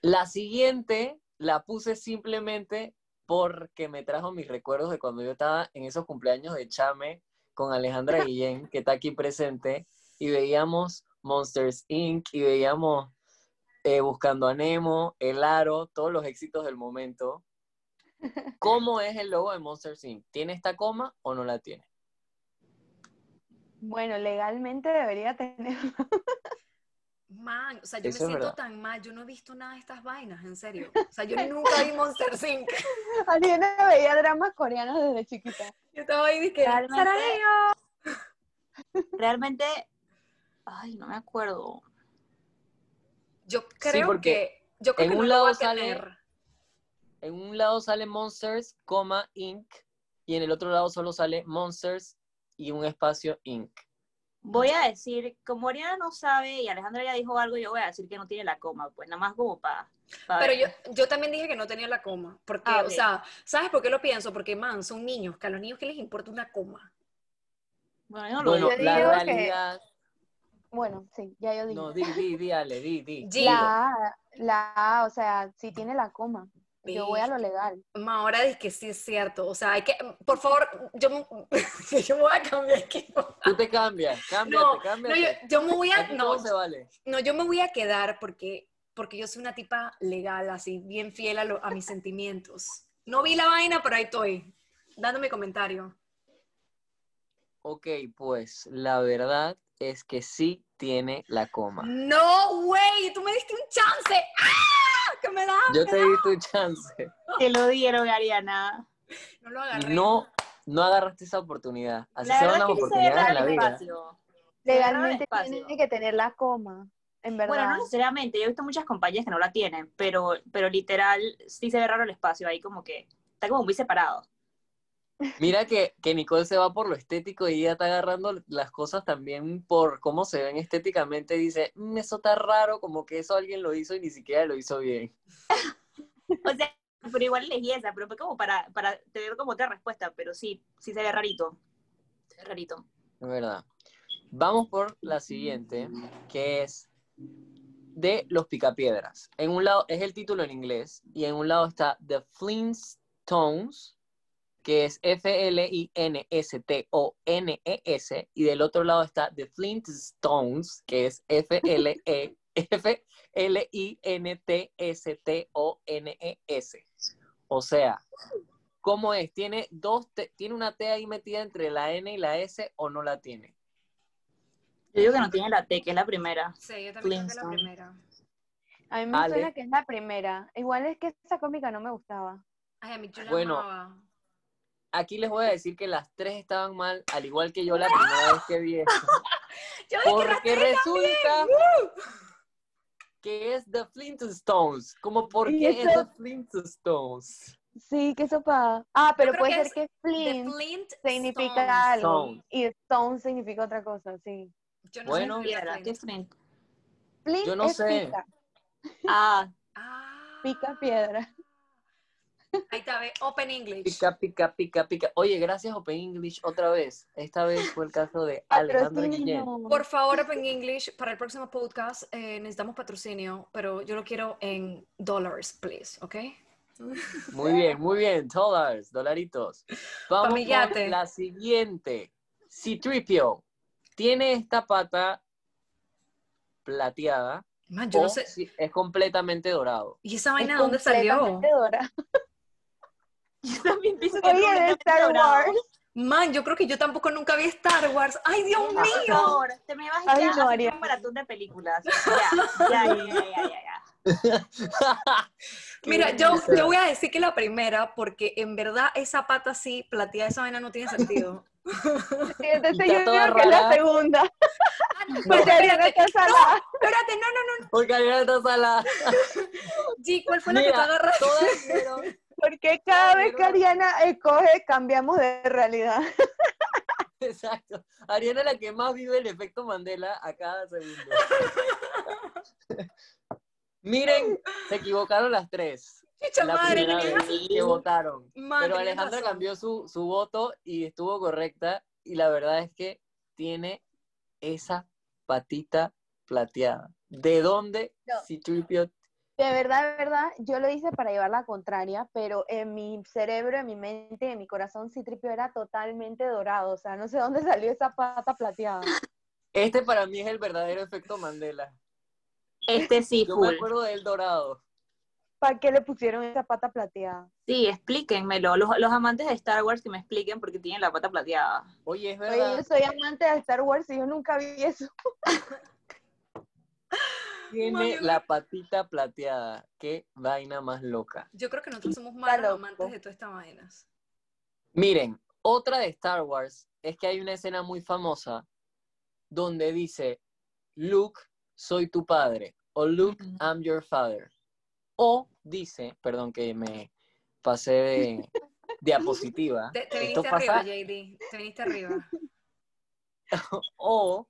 La siguiente la puse simplemente porque me trajo mis recuerdos de cuando yo estaba en esos cumpleaños de Chame con Alejandra Guillén, que está aquí presente, y veíamos Monsters Inc. y veíamos eh, Buscando a Nemo, El Aro, todos los éxitos del momento. ¿Cómo es el logo de Monsters Inc? ¿Tiene esta coma o no la tiene? Bueno, legalmente debería tener. Man, o sea, yo Eso me siento verdad. tan mal, yo no he visto nada de estas vainas, en serio. O sea, yo nunca vi Monster Inc. Ariana veía dramas coreanos desde chiquita. Yo estaba ahí dije, Realmente-. Realmente, ay, no me acuerdo. Yo creo porque que, yo creo en que un no lo lado va a sale- tener. En un lado sale Monsters, coma, Inc. Y en el otro lado solo sale Monsters y un espacio Inc. Voy a decir, como Ariana no sabe y Alejandra ya dijo algo, yo voy a decir que no tiene la coma, pues nada más como para... Pero yo, yo también dije que no tenía la coma, porque, Ah, o sea, ¿sabes por qué lo pienso? Porque, man, son niños, que a los niños, ¿qué les importa una coma? Bueno, yo no lo Bueno, digo. Yo la digo que- realidad... Bueno, sí, ya yo dije. No, di, di, di, Ale, di, di. La la o sea, sí tiene la coma. Yo voy a lo legal. Ahora es que sí es cierto, o sea, hay que, por favor, yo, me- yo me voy a cambiar equipo. Tú te cambias, cámbiate, No, no, cámbiate. yo, yo me voy a, no, todo se vale. no, yo me voy a quedar porque, porque yo soy una tipa legal, así, bien fiel a, lo- a mis sentimientos. No vi la vaina, pero ahí estoy, dando mi comentario. Ok, pues la verdad es que sí tiene la coma. No, güey, tú me diste un chance. ¡Ah! Que me da. Yo te di tu chance. Te lo dieron, Ariana. No lo agarré. No, no agarraste esa oportunidad. Así La se van las oportunidades en la vida. espacio. Legalmente tiene que tener la coma, en verdad. Bueno, no necesariamente, yo he visto muchas compañías que no la tienen, pero, pero literal sí se ve raro el espacio ahí como que está como muy separado. Mira que, que Nicole se va por lo estético y ella está agarrando las cosas también por cómo se ven estéticamente. Dice, "Mm, eso está raro, como que eso alguien lo hizo y ni siquiera lo hizo bien. O sea, pero igual elegí esa, pero fue como para, para tener como otra respuesta, pero sí, sí se ve rarito. Se ve rarito. Es verdad. Vamos por la siguiente, que es de los picapiedras. En un lado es el título en inglés y en un lado está The Flintstones, que es F-L-I-N-S-T-O-N-E-S, E y del otro lado está The Flintstones, que es E, F-L-E F-L-I-N-T-S-T-O-N-E-S. O sea, ¿cómo es? ¿Tiene, dos T- ¿Tiene una T ahí metida entre la N y la S o no la tiene? Yo digo que no tiene la T, que es la primera. Sí, yo también creo que la primera. A mí me Ale. suena que es la primera. Igual es que esa cómica no me gustaba. Ay, a mí yo la Bueno, amaba. Aquí les voy a decir que las tres estaban mal, al igual que yo la primera vez que vi esto. Yo Porque resulta que es The Flintstones. ¿Cómo por qué es The Flintstones? Sí, qué sopa. Ah, pero puede que ser que Flint Flint significa algo y Stone significa otra cosa, sí. Yo no Bueno. sé qué es Piedra, Flint. ¿qué es Flint? Flint Yo no es sé. pica, Ah, Ah. pica piedra. Ahí está, ve, Open English. Pica, pica, pica, pica. Oye, gracias Open English otra vez. Esta vez fue el caso de Alejandro. Por favor, Open English, para el próximo podcast eh, necesitamos patrocinio, pero yo lo quiero en dollars, please, ¿ok? Muy bien, muy bien. Dollars, dolaritos. Vamos mi con la siguiente. Citripio. Tiene esta pata plateada Man, yo no sé. es completamente dorado. ¿Y esa Es vaina de dónde salió? completamente dorada. yo también pienso que es Oye, de Star. Wars. Man, yo creo que yo tampoco nunca vi Star Wars. ¡Ay, Dios Por mío! favor, te me vas Ay, ya no, a hacer un maratón de películas. Ya, ya, ya, ya, ya, ya, ya. Mira, yo, yo voy a decir que la primera, porque en verdad esa pata así, plateada, esa vaina no tiene sentido. Sí, entonces yo creo que es la segunda. Ah, no, Porque Ariana está salada. espérate, no, no, no. Porque Ariana está salada. G, ¿cuál fue la que te agarraste? todas Porque cada vez que Ariana escoge, cambiamos de realidad. Exacto. Ariana es la que más vive el efecto Mandela a cada segundo. Miren, se equivocaron las tres. Chicha La madre, vez que votaron. Pero Alejandra cambió su, su voto y estuvo correcta. Y la verdad es que tiene esa patita plateada. ¿De dónde No. Citripio? De verdad, de verdad, yo lo hice para llevar la contraria, pero en mi cerebro, en mi mente, en mi corazón, Citripio era totalmente dorado. O sea, no sé dónde salió esa pata plateada. Este para mí es el verdadero efecto Mandela. Este sí, Yo me acuerdo del dorado. ¿Para qué le pusieron esa pata plateada? Sí, explíquenmelo. Los, los amantes de Star Wars que me expliquen por qué tienen la pata plateada. Oye, es Oye, verdad. yo soy amante de Star Wars y yo nunca vi eso. tiene la patita plateada. Qué vaina más loca. Yo creo que nosotros somos más amantes de todas estas vainas. Miren, otra de Star Wars es que hay una escena muy famosa donde dice, Luke, soy tu padre, o Luke. I'm your father. O dice, perdón que me pasé de diapositiva, Te, te esto viniste pasa, arriba, JD. Te viniste arriba. o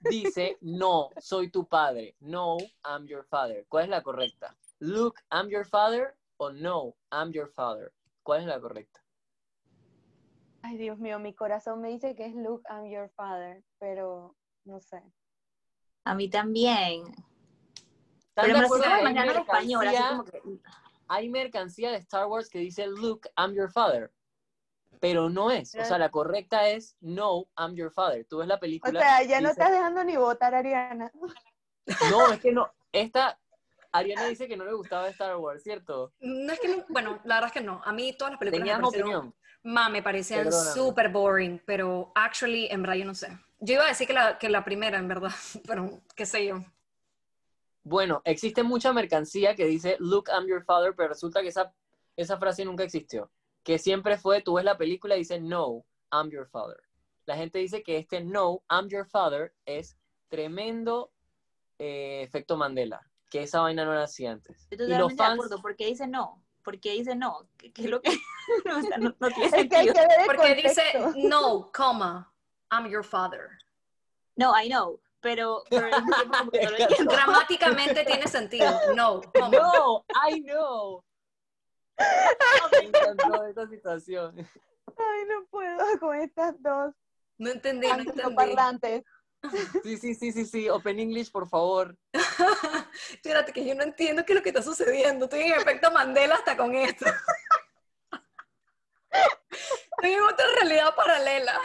dice, no, soy tu padre, no, I'm your father. ¿Cuál es la correcta? Luke, I'm your father, o no, I'm your father. ¿Cuál es la correcta? Ay, Dios mío, mi corazón me dice que es Luke, I'm your father, pero no sé. A mí también. ¿Están Pero me que de en español, así como que... hay mercancía de Star Wars que dice Luke, I'm your father. Pero no es. O sea, la correcta es No, I'm your father. Tú ves la O película. sea, ya no dice- estás dejando ni votar, Ariana. No, es que no. Esta. Ariana dice que no le gustaba Star Wars, ¿cierto? No es que no, bueno, la verdad es que no. A mí todas las películas me Tenías parecieron, opinión. ma, me parecían súper boring, pero actually, en verdad, yo no sé. Yo iba a decir que la, que la primera, en verdad, pero qué sé yo. Bueno, existe mucha mercancía que dice Look, I'm your father, pero resulta que esa, esa frase nunca existió. Que siempre fue, tú ves la película y dice No, I'm your father. La gente dice que este No, I'm your father es tremendo eh, efecto Mandela. Que esa vaina no era así antes. Estoy Y los de fans, acuerdo. ¿Por qué dice no? ¿Por qué dice no? ¿Qué, qué es lo que...? o sea, no, no tiene Es que hay sentido. que Porque dice, no, coma, I'm your father. No, I know. Pero, pero. Gramáticamente tiene sentido. No, coma. No, I know. Me encantó esta situación. Ay, no puedo con estas dos No entendí, no entendí. angloparlantes. Sí, sí, sí, sí, sí. Open English, por favor. Fíjate que yo no entiendo qué es lo que está sucediendo. Estoy en efecto Mandela hasta con esto. Estoy en otra realidad paralela.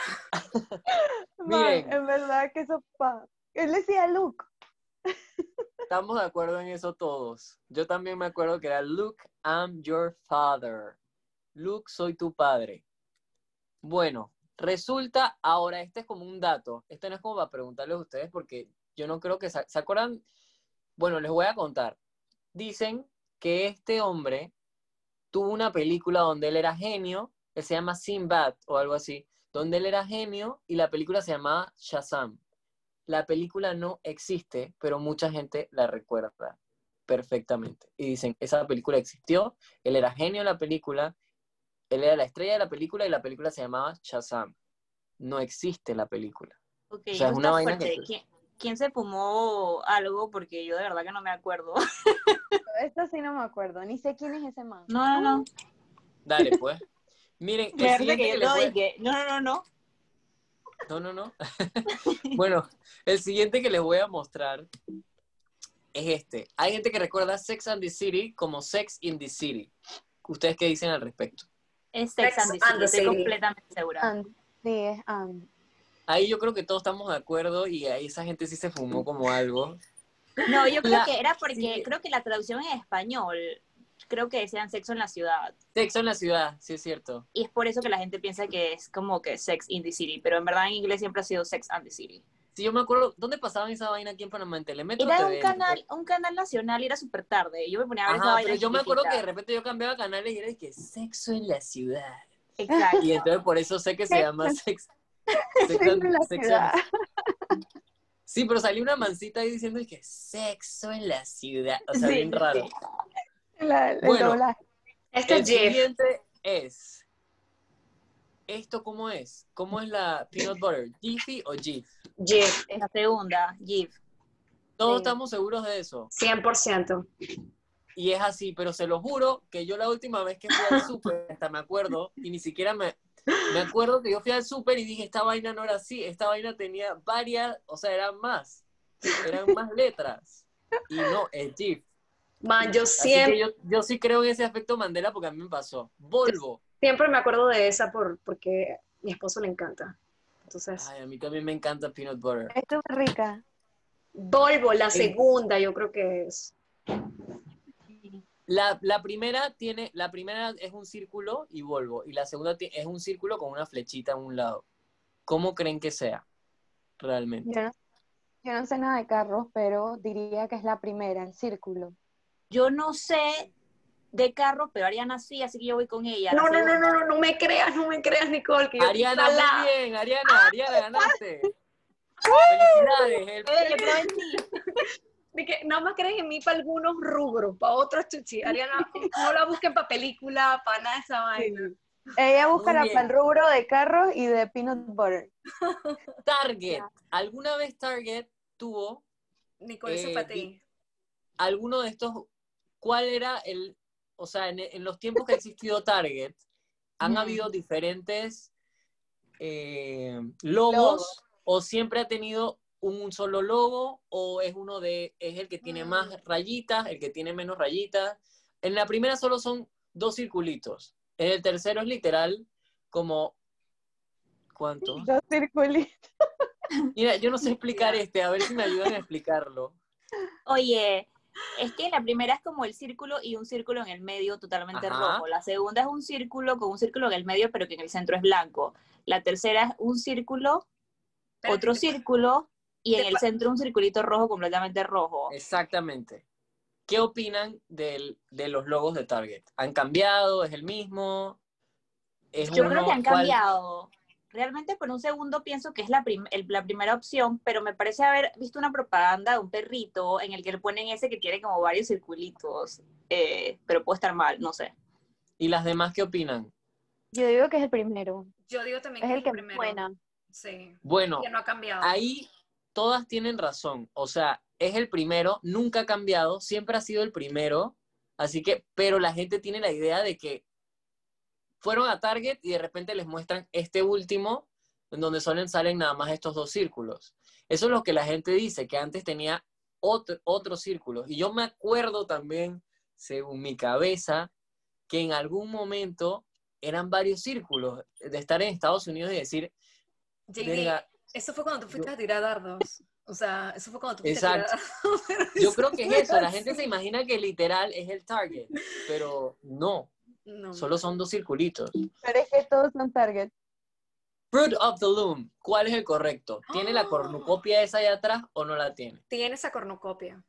Man, Miren. en verdad que eso pa. Él decía Luke. Estamos de acuerdo en eso todos. Yo también me acuerdo que era Luke, I'm your father. Luke, soy tu padre. Bueno, resulta, ahora este es como un dato. Este no es como para preguntarles a ustedes porque yo no creo que... ¿Se se acuerdan? Bueno, les voy a contar. Dicen que este hombre tuvo una película donde él era genio, que se llama Sinbad o algo así, donde él era genio y la película se llamaba Shazam. La película no existe, pero mucha gente la recuerda perfectamente. Y dicen, esa película existió, él era genio en la película, él era la estrella de la película y la película se llamaba Shazam. No existe la película. Ok, O sea, es una vaina que- ¿Quién, quién se fumó algo? Porque yo de verdad que no me acuerdo. Esto sí no me acuerdo. Ni sé quién es ese man. No, no, no. Dale, pues. Miren, el que que yo les todo voy- dije, no, no, no, no. No, no, no. bueno, el siguiente que les voy a mostrar es este. Hay gente que recuerda Sex and the City como Sex in the City. ¿Ustedes qué dicen al respecto? Es Sex, Sex and the and City, the estoy City. completamente segura. And. Sí, es And. Ahí yo creo que todos estamos de acuerdo y ahí esa gente sí se fumó como algo. No, yo creo La- que era porque, sí. creo que la traducción en español, creo que decían sexo en la ciudad. Sexo en la ciudad, sí es cierto. Y es por eso que la gente piensa que es como que Sex in the City, pero en verdad en inglés siempre ha sido Sex and the City. Sí, yo me acuerdo, ¿dónde pasaban esa vaina aquí en Panamá? En Telemetro Era TV, un canal, un canal nacional y era súper tarde. Yo me ponía a ver esa vaina pero yo me acuerdo que de repente yo cambiaba canales y era de que sexo en la ciudad. Exacto. Y entonces por eso sé que se llama sex. sex en la ciudad. Sí, pero salió una mancita ahí diciendo que sexo en la ciudad. O sea, Sí, bien raro. sí. La- el Bueno. doblaje. Este El es Jeff. siguiente es. ¿Esto cómo es? ¿Cómo es la peanut butter? ¿Jiffy o Jif? Jeff, La segunda, Give. Todos Sí. estamos seguros de eso. 100%. Y es así, pero se lo juro que yo la última vez que fui al súper, hasta me acuerdo, y ni siquiera me, me acuerdo que yo fui al súper y dije, esta vaina no era así, esta vaina tenía varias, o sea, eran más, eran más letras. Y no, es GIF. Man, yo siempre, yo, yo sí creo en ese aspecto Mandela porque a mí me pasó. Volvo. siempre me acuerdo de esa por, porque a mi esposo le encanta. Entonces, Ay, a mí también me encanta peanut butter. Esto es rica. Volvo, la segunda, yo creo que es. La, la primera tiene, la primera es un círculo y Volvo, y la segunda es un círculo con una flechita a un lado. ¿Cómo creen que sea? Realmente. Yo no, Yo no sé nada de carros, pero diría que es la primera, el círculo. Yo no sé de carros, pero Ariana sí, así que yo voy con ella. la No, no, no, no, no, no me creas, no me creas, Nicole. Que yo Ariana, muy bien, Ariana, Ariana, ganaste. Felicidades. el- Oye, pero en ti. De que nada más creen en mí para algunos rubros, para otros chuchi. Ariana, no la busquen para película, para nada de esa vaina. Ella busca la para el rubro de carros y de peanut butter. Target. ¿Alguna vez Target tuvo Nicole, Eh, alguno de estos? ¿Cuál era el, o sea, en, en los tiempos que ha existido Target, han Ujú. habido diferentes eh, logos Logos. o siempre ha tenido un solo logo o es uno de, es el que tiene Mm. más rayitas, el que tiene menos rayitas? En la primera solo son dos circulitos. En el tercero es literal como, ¿cuántos? Dos circulitos. Mira, yo no sé explicar este, a ver si me ayudan a explicarlo. Oye, es que la primera es como el círculo y un círculo en el medio totalmente Ajá. rojo. La segunda es un círculo con un círculo en el medio, pero que en el centro es blanco. La tercera es un círculo, otro te- círculo y en el centro un circulito rojo completamente rojo. Exactamente. ¿Qué opinan del- de los logos de Target? ¿Han cambiado? ¿Es el mismo? ¿Es Yo uno? creo que han ¿Cuál? cambiado. Realmente por un segundo pienso que es la, prim- el- la primera opción, pero me parece haber visto una propaganda de un perrito en el que le ponen ese que tiene como varios circulitos, eh, pero puede estar mal, no sé. ¿Y las demás qué opinan? Yo digo que es el primero. Yo digo también Es que el que me primero. suena. Sí. Bueno, Que no ha cambiado. ahí todas tienen razón. O sea, es el primero, nunca ha cambiado, siempre ha sido el primero. Así que, pero la gente tiene la idea de que fueron a Target y de repente les muestran este último, en donde suelen salen nada más estos dos círculos. Eso es lo que la gente dice, que antes tenía otro, otros círculos. Y yo me acuerdo también, según mi cabeza, que en algún momento eran varios círculos, de estar en Estados Unidos y decir, JD, "Verga, eso fue cuando tú fuiste yo- a tirar dardos. O sea, eso fue cuando tú fuiste Exacto. a tirar dardos. Yo creo que es eso, la gente se imagina que literal es el target, pero no, No, solo son dos circulitos. Pero es que todos son Target. Fruit of the Loom, ¿cuál es el correcto? ¿Tiene la cornucopia esa allá atrás o no la tiene? Tiene esa cornucopia.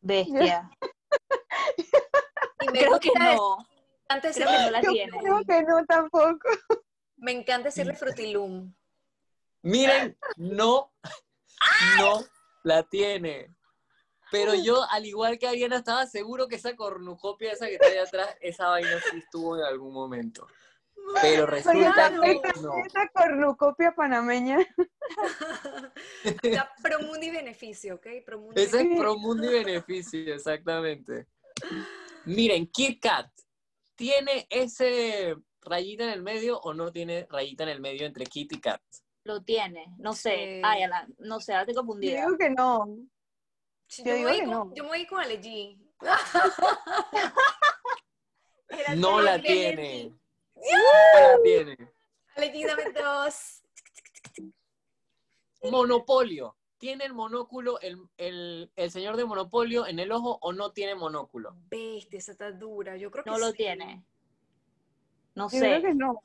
Bestia. Y me Creo que gusta no. Antes Creo que no la Yo tiene. creo que no tampoco. Me encanta decirle frutilum. Miren, no, no la tiene. Pero yo, al igual que Ariana, estaba seguro que esa cornucopia esa que está allá atrás, esa vaina sí estuvo en algún momento. Pero resulta que no. Esa cornucopia panameña. Ya, Promundi beneficio, ¿ok? Promundi Ese es beneficio. pro mundo y beneficio, exactamente. Miren, Kit Kat, ¿tiene ese rayita en el medio o no tiene rayita en el medio entre Kit y Kat? Lo tiene, no sé. Sí. Ay, Ala, no sé, ahora estoy Yo confundida. digo que no. Yo me voy con, no. yo me voy con Ale G. No la tiene. No la tiene. Ale G, dame dos. Monopolio. ¿Tiene el monóculo, el, el- el señor de Monopolio en el ojo o no tiene monóculo? Bestia, esa está dura. Yo creo que No lo tiene. No Yo creo sé. que no.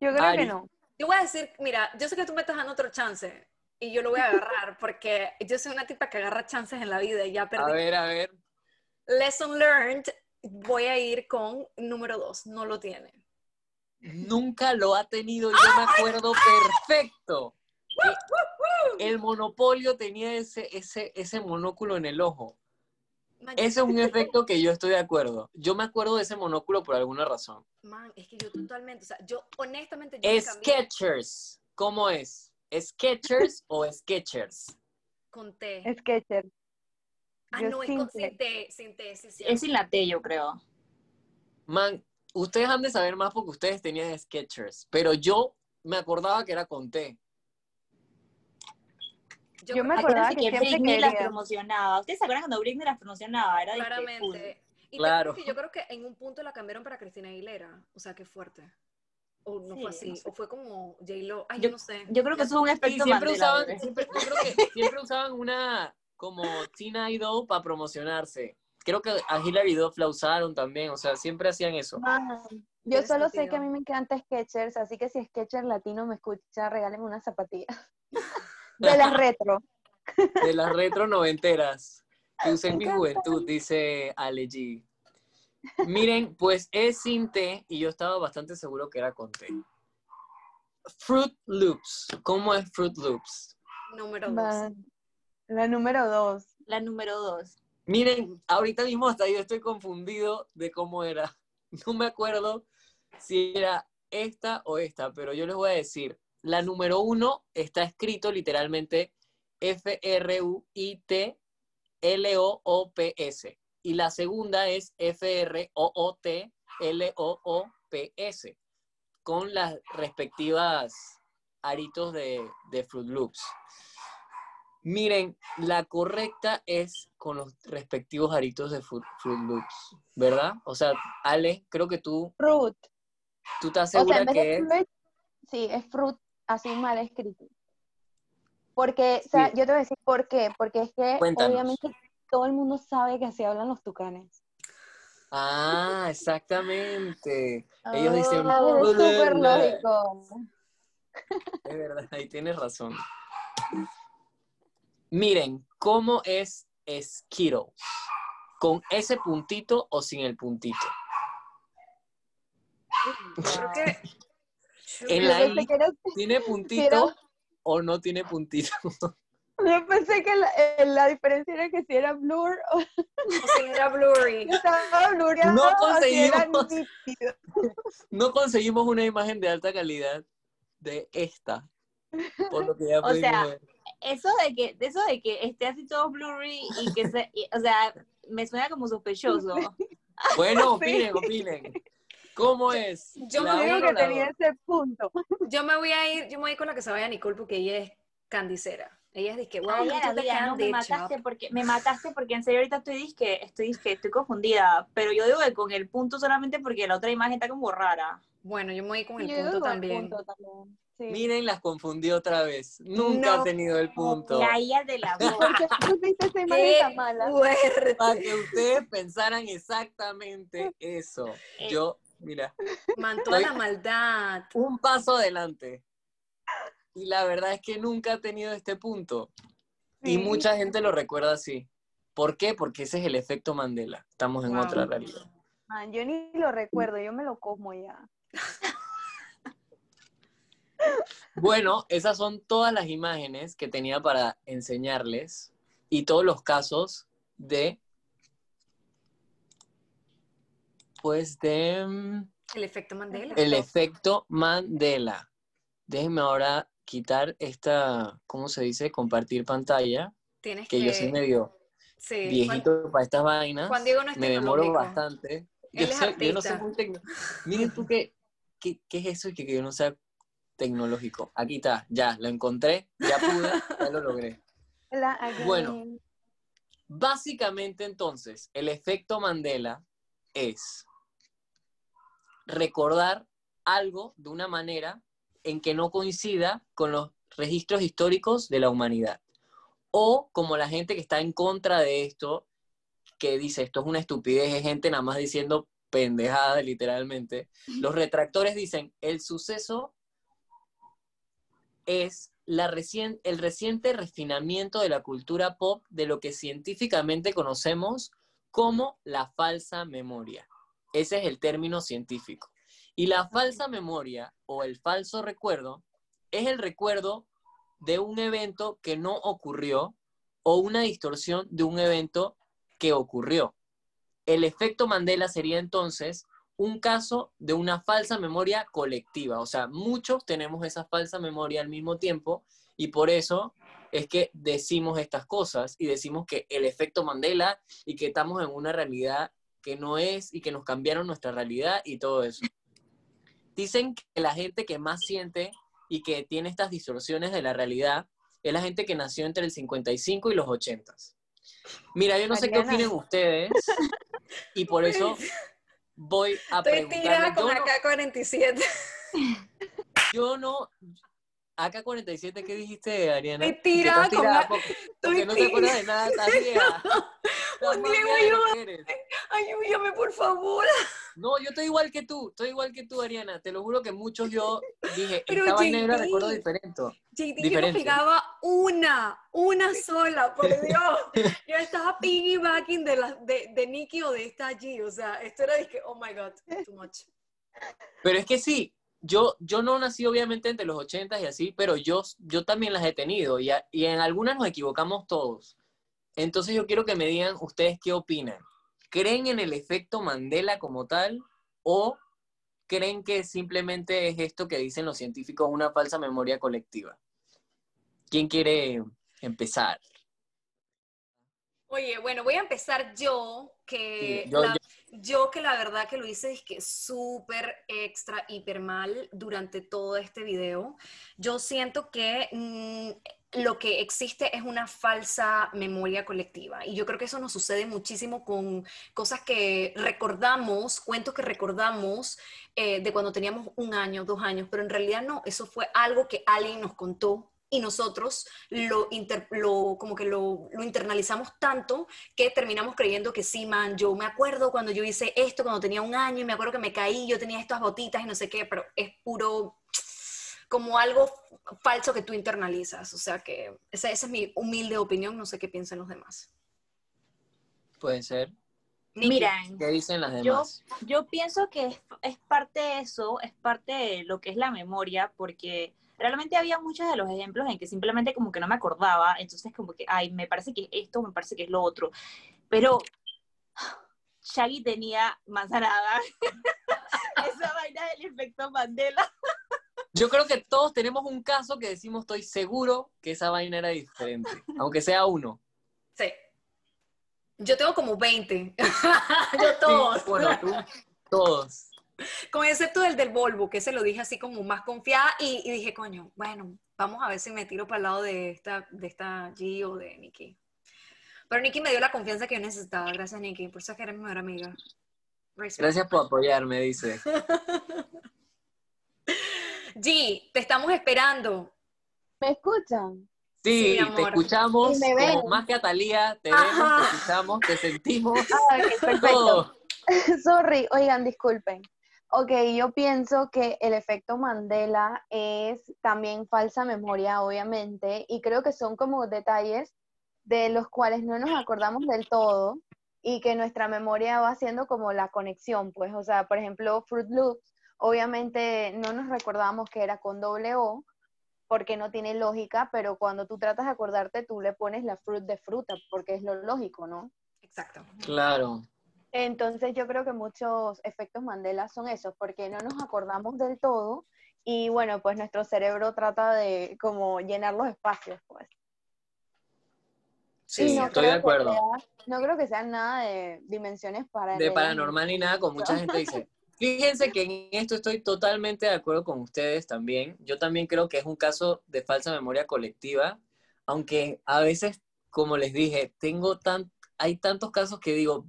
Yo creo Ari. que no. Yo voy a decir, mira, yo sé que tú me estás dando otro chance y yo lo voy a agarrar porque yo soy una tipa que agarra chances en la vida y ya A perdí. ver, a ver. Lesson learned, voy a ir con número dos, no lo tiene. Nunca lo ha tenido, yo me acuerdo perfecto. que El monopolio tenía ese, ese, ese monóculo en el ojo. Man, Ese es un efecto que yo estoy de acuerdo. Yo me acuerdo de ese monóculo por alguna razón. man, es que yo totalmente, o sea, yo honestamente yo Sketchers, ¿cómo es? ¿Sketchers o Sketchers? con T. Sketcher. Ah, yo no, es sin con, T. sin T, sin T, sí, sí. Es sin la T, yo creo. Man, ustedes han de saber más porque ustedes tenían Sketchers, pero yo me acordaba que era con T. Yo me acordaba que que siempre Britney las promocionaba. ¿Ustedes se acuerdan cuando Britney las promocionaba? Era de claramente. Y Claro. que yo creo que en un punto la cambiaron para Cristina Aguilera. O sea, qué fuerte. O no Sí, fue así. no sé. O fue como J-Lo. Ay, Yo- yo no sé. Yo creo que eso es un Y efecto siempre Mandela, usaban, bebé. siempre, yo creo que siempre usaban una como Tina Idol para promocionarse. Creo que a Hilary Duff la usaron también, o sea, siempre hacían eso. Yo solo sé que a mí me encanta Skechers, así que si Skechers latino me escucha, regálenme una zapatilla. De las retro. De las retro noventeras. Que usé en mi juventud, dice Ale G. Miren, pues es sin T y yo estaba bastante seguro que era con T. Fruit Loops. ¿Cómo es Fruit Loops? Número dos. La número dos. La número dos. Miren, ahorita mismo hasta yo estoy confundido de cómo era. No me acuerdo si era esta o esta, pero yo les voy a decir, la número uno está escrito literalmente F-R-U-I-T-L-O-O-P-S y la segunda es F-R-O-O-T-L-O-O-P-S con las respectivas aritos de, de Fruit Loops. Miren, la correcta es con los respectivos aritos de Fruit, Loops, ¿verdad? O sea, Ale, creo que tú, Fruit. tú estás O sea, segura que es... fruit, sí, es fruit así mal escrito. Porque, o sea, Sí. yo te voy a decir por qué. Porque es que Cuéntanos. obviamente todo el mundo sabe que así hablan los tucanes. Ah, exactamente. Ellos dicen... Ah, es súper Es lógico. verdad, ahí tienes razón. Miren, ¿cómo es Skittles? ¿Con ese puntito o sin el puntito? Creo que. En la I ¿Tiene puntito o no tiene puntito? yo pensé que la, eh, la diferencia era que si era blur o que sí era blurry. estaba blurreado No o si era conseguimos. nítido. No conseguimos una imagen de alta calidad de esta. Por lo que ya O sea, ver. Eso de que, eso de que esté así todo blurry y que se, y- o sea, me suena como sospechoso. Bueno, Sí. opinen, opinen. ¿Cómo es? Yo me Digo o que tenía ese punto. Yo me voy a ir, yo me voy a ir con la que se vaya Nicole porque ella es candicera. Ella es de que, Ay, Gabriela, no, me mataste porque, me mataste porque en serio ahorita estoy disque, estoy disque, estoy confundida, pero yo digo que con el punto solamente porque la otra imagen está como rara. Bueno, yo me voy con el Yo punto con el también. punto también, sí. Miren, las confundí otra vez. Nunca No. ha tenido el punto. La ¿Por boca. qué pusiste esa imagen ¡Qué tan mala? fuerte! Para que ustedes pensaran exactamente eso. Eh. Yo, mira, Man, toda la maldad. un paso adelante. Y la verdad es que nunca ha tenido este punto. Y mucha gente lo recuerda así. ¿Por qué? Porque ese es el efecto Mandela. Estamos en Wow. otra realidad. Man, yo ni lo recuerdo, yo me lo como ya. Bueno, esas son todas las imágenes que tenía para enseñarles y todos los casos de, pues de mm, El efecto Mandela. el efecto Mandela. Déjenme ahora quitar esta, ¿cómo se dice? Compartir pantalla, Tienes que que... yo soy medio sí, Juan- viejito para estas vainas. Juan Diego no es me demoro tecnológico. bastante. Yo, Él es soy- yo no soy muy tecno- Miren tú qué, qué, qué es eso y que, que yo no sea tecnológico. Aquí está, ya, lo encontré, ya pude, ya lo logré. Bueno. Básicamente entonces, el efecto Mandela es recordar algo de una manera en que no coincida con los registros históricos de la humanidad. O como la gente que está en contra de esto, que dice esto es una estupidez, es gente nada más diciendo pendejada literalmente. Los retractores dicen, el suceso es la recien- el reciente refinamiento de la cultura pop de lo que científicamente conocemos como la falsa memoria. Ese es el término científico. Y la falsa memoria o el falso recuerdo es el recuerdo de un evento que no ocurrió o una distorsión de un evento que ocurrió. El efecto Mandela sería entonces un caso de una falsa memoria colectiva. O sea, muchos tenemos esa falsa memoria al mismo tiempo y por eso es que decimos estas cosas y decimos que el efecto Mandela y que estamos en una realidad que no es y que nos cambiaron nuestra realidad y todo eso. Dicen que la gente que más siente y que tiene estas distorsiones de la realidad es la gente que nació entre el 55 y los 80. Mira, yo no sé qué opinen ustedes y por eso voy a Estoy tirada con Yo no, AK-47. yo no- AK-47, ¿qué dijiste, Ariana? Estoy tirada con tirada A- porque, no te acuerdas de nada, más Diego, eres. Ayúdame, por favor. No, yo estoy igual que tú, estoy igual que tú, Ariana. Te lo juro que muchos yo dije, Pero esta vaina era JD. recuerdo diferente. JD, yo no Diferente. pegaba una, una sola, por Dios. Yo estaba piggybacking de, la, de, de Nicky o de esta G. O sea, esto era de que, oh my God, too much. Pero es que sí, yo, yo no nací obviamente entre los 80 y así, pero yo, yo también las he tenido y, a- y en algunas nos equivocamos todos. Entonces yo quiero que me digan ustedes qué opinan. ¿Creen en el efecto Mandela como tal o creen que simplemente es esto que dicen los científicos, una falsa memoria colectiva? ¿Quién quiere empezar? Oye, bueno, voy a empezar yo, que Sí, yo- la, yo que la verdad que lo hice es que súper extra, hiper mal durante todo este video. Yo siento que mm, lo que existe es una falsa memoria colectiva. Y yo creo que eso nos sucede muchísimo con cosas que recordamos, cuentos que recordamos eh, de cuando teníamos un año, dos años, pero en realidad no, eso fue algo que alguien nos contó y nosotros lo, inter- lo- como que lo, lo internalizamos tanto que terminamos creyendo que sí, man, yo me acuerdo cuando yo hice esto cuando tenía un año y me acuerdo que me caí, yo tenía estas botitas y no sé qué, pero es puro como algo falso que tú internalizas. O sea que esa, esa es mi humilde opinión, no sé qué piensan los demás. Puede ser. Nikki. Miren, ¿Qué dicen las Yo, demás? yo pienso que es, es parte de eso, es parte de lo que es la memoria, porque realmente había muchos de los ejemplos en que simplemente como que no me acordaba, entonces como que, ay, me parece que es esto, me parece que es lo otro. Pero Shaggy tenía manzanada, esa vaina del efecto Mandela. Yo creo que todos tenemos un caso que decimos, estoy seguro que esa vaina era diferente, aunque sea uno. Sí. Yo tengo como 20. yo todos. Sí, bueno, tú, todos. Con excepto el del Volvo, que se lo dije así como más confiada y, y dije, coño, bueno, vamos a ver si me tiro para el lado de esta, de esta G o de Nikki. Pero Nikki me dio la confianza que yo necesitaba. Gracias, Nikki. Por eso que eres mi mejor amiga. Respect. Gracias por apoyarme, dice. G, te estamos esperando. ¿Me escuchan? Sí, te escuchamos Y me ven. como más que a Talía, te Ajá. vemos, te escuchamos, te sentimos, Ah, perfecto. todo. Sorry, oigan, disculpen. Ok, yo pienso que el efecto Mandela es también falsa memoria, obviamente, y creo que son como detalles de los cuales no nos acordamos del todo y que nuestra memoria va haciendo como la conexión, pues, o sea, por ejemplo, Fruit Loops, obviamente no nos recordamos que era con doble O, porque no tiene lógica, pero cuando tú tratas de acordarte, tú le pones la fruit de fruta, porque es lo lógico, ¿no? Exacto. Claro. Entonces yo creo que muchos efectos Mandela son esos, porque no nos acordamos del todo y bueno, pues nuestro cerebro trata de como llenar los espacios, pues. Sí, no estoy de acuerdo. sea- no creo que sea nada de dimensiones para De paranormal ni nada, como mucha gente dice. Fíjense que en esto estoy totalmente de acuerdo con ustedes también. Yo también creo que es un caso de falsa memoria colectiva, aunque a veces, como les dije, tengo tan, hay tantos casos que digo,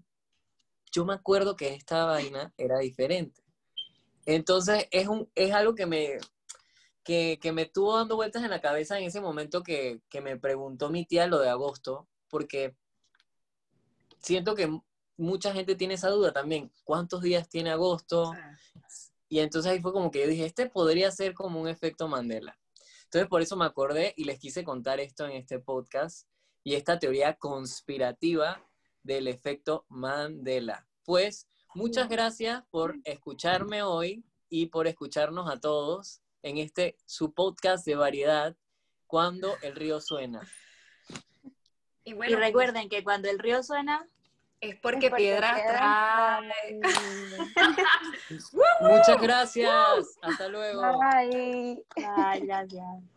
yo me acuerdo que esta vaina era diferente. Entonces es, un, es algo que me, que, que me estuvo dando vueltas en la cabeza en ese momento que, que me preguntó mi tía lo de agosto, porque siento que mucha gente tiene esa duda también. ¿Cuántos días tiene agosto? Y entonces ahí fue como que yo dije, este podría ser como un efecto Mandela. Entonces por eso me acordé y les quise contar esto en este podcast y esta teoría conspirativa del efecto Mandela. Pues muchas gracias por escucharme hoy y por escucharnos a todos en este su podcast de variedad cuando el río suena. Y Y bueno, recuerden que cuando el río suena, es porque trae. Muchas gracias. Hasta luego. Bye. gracias.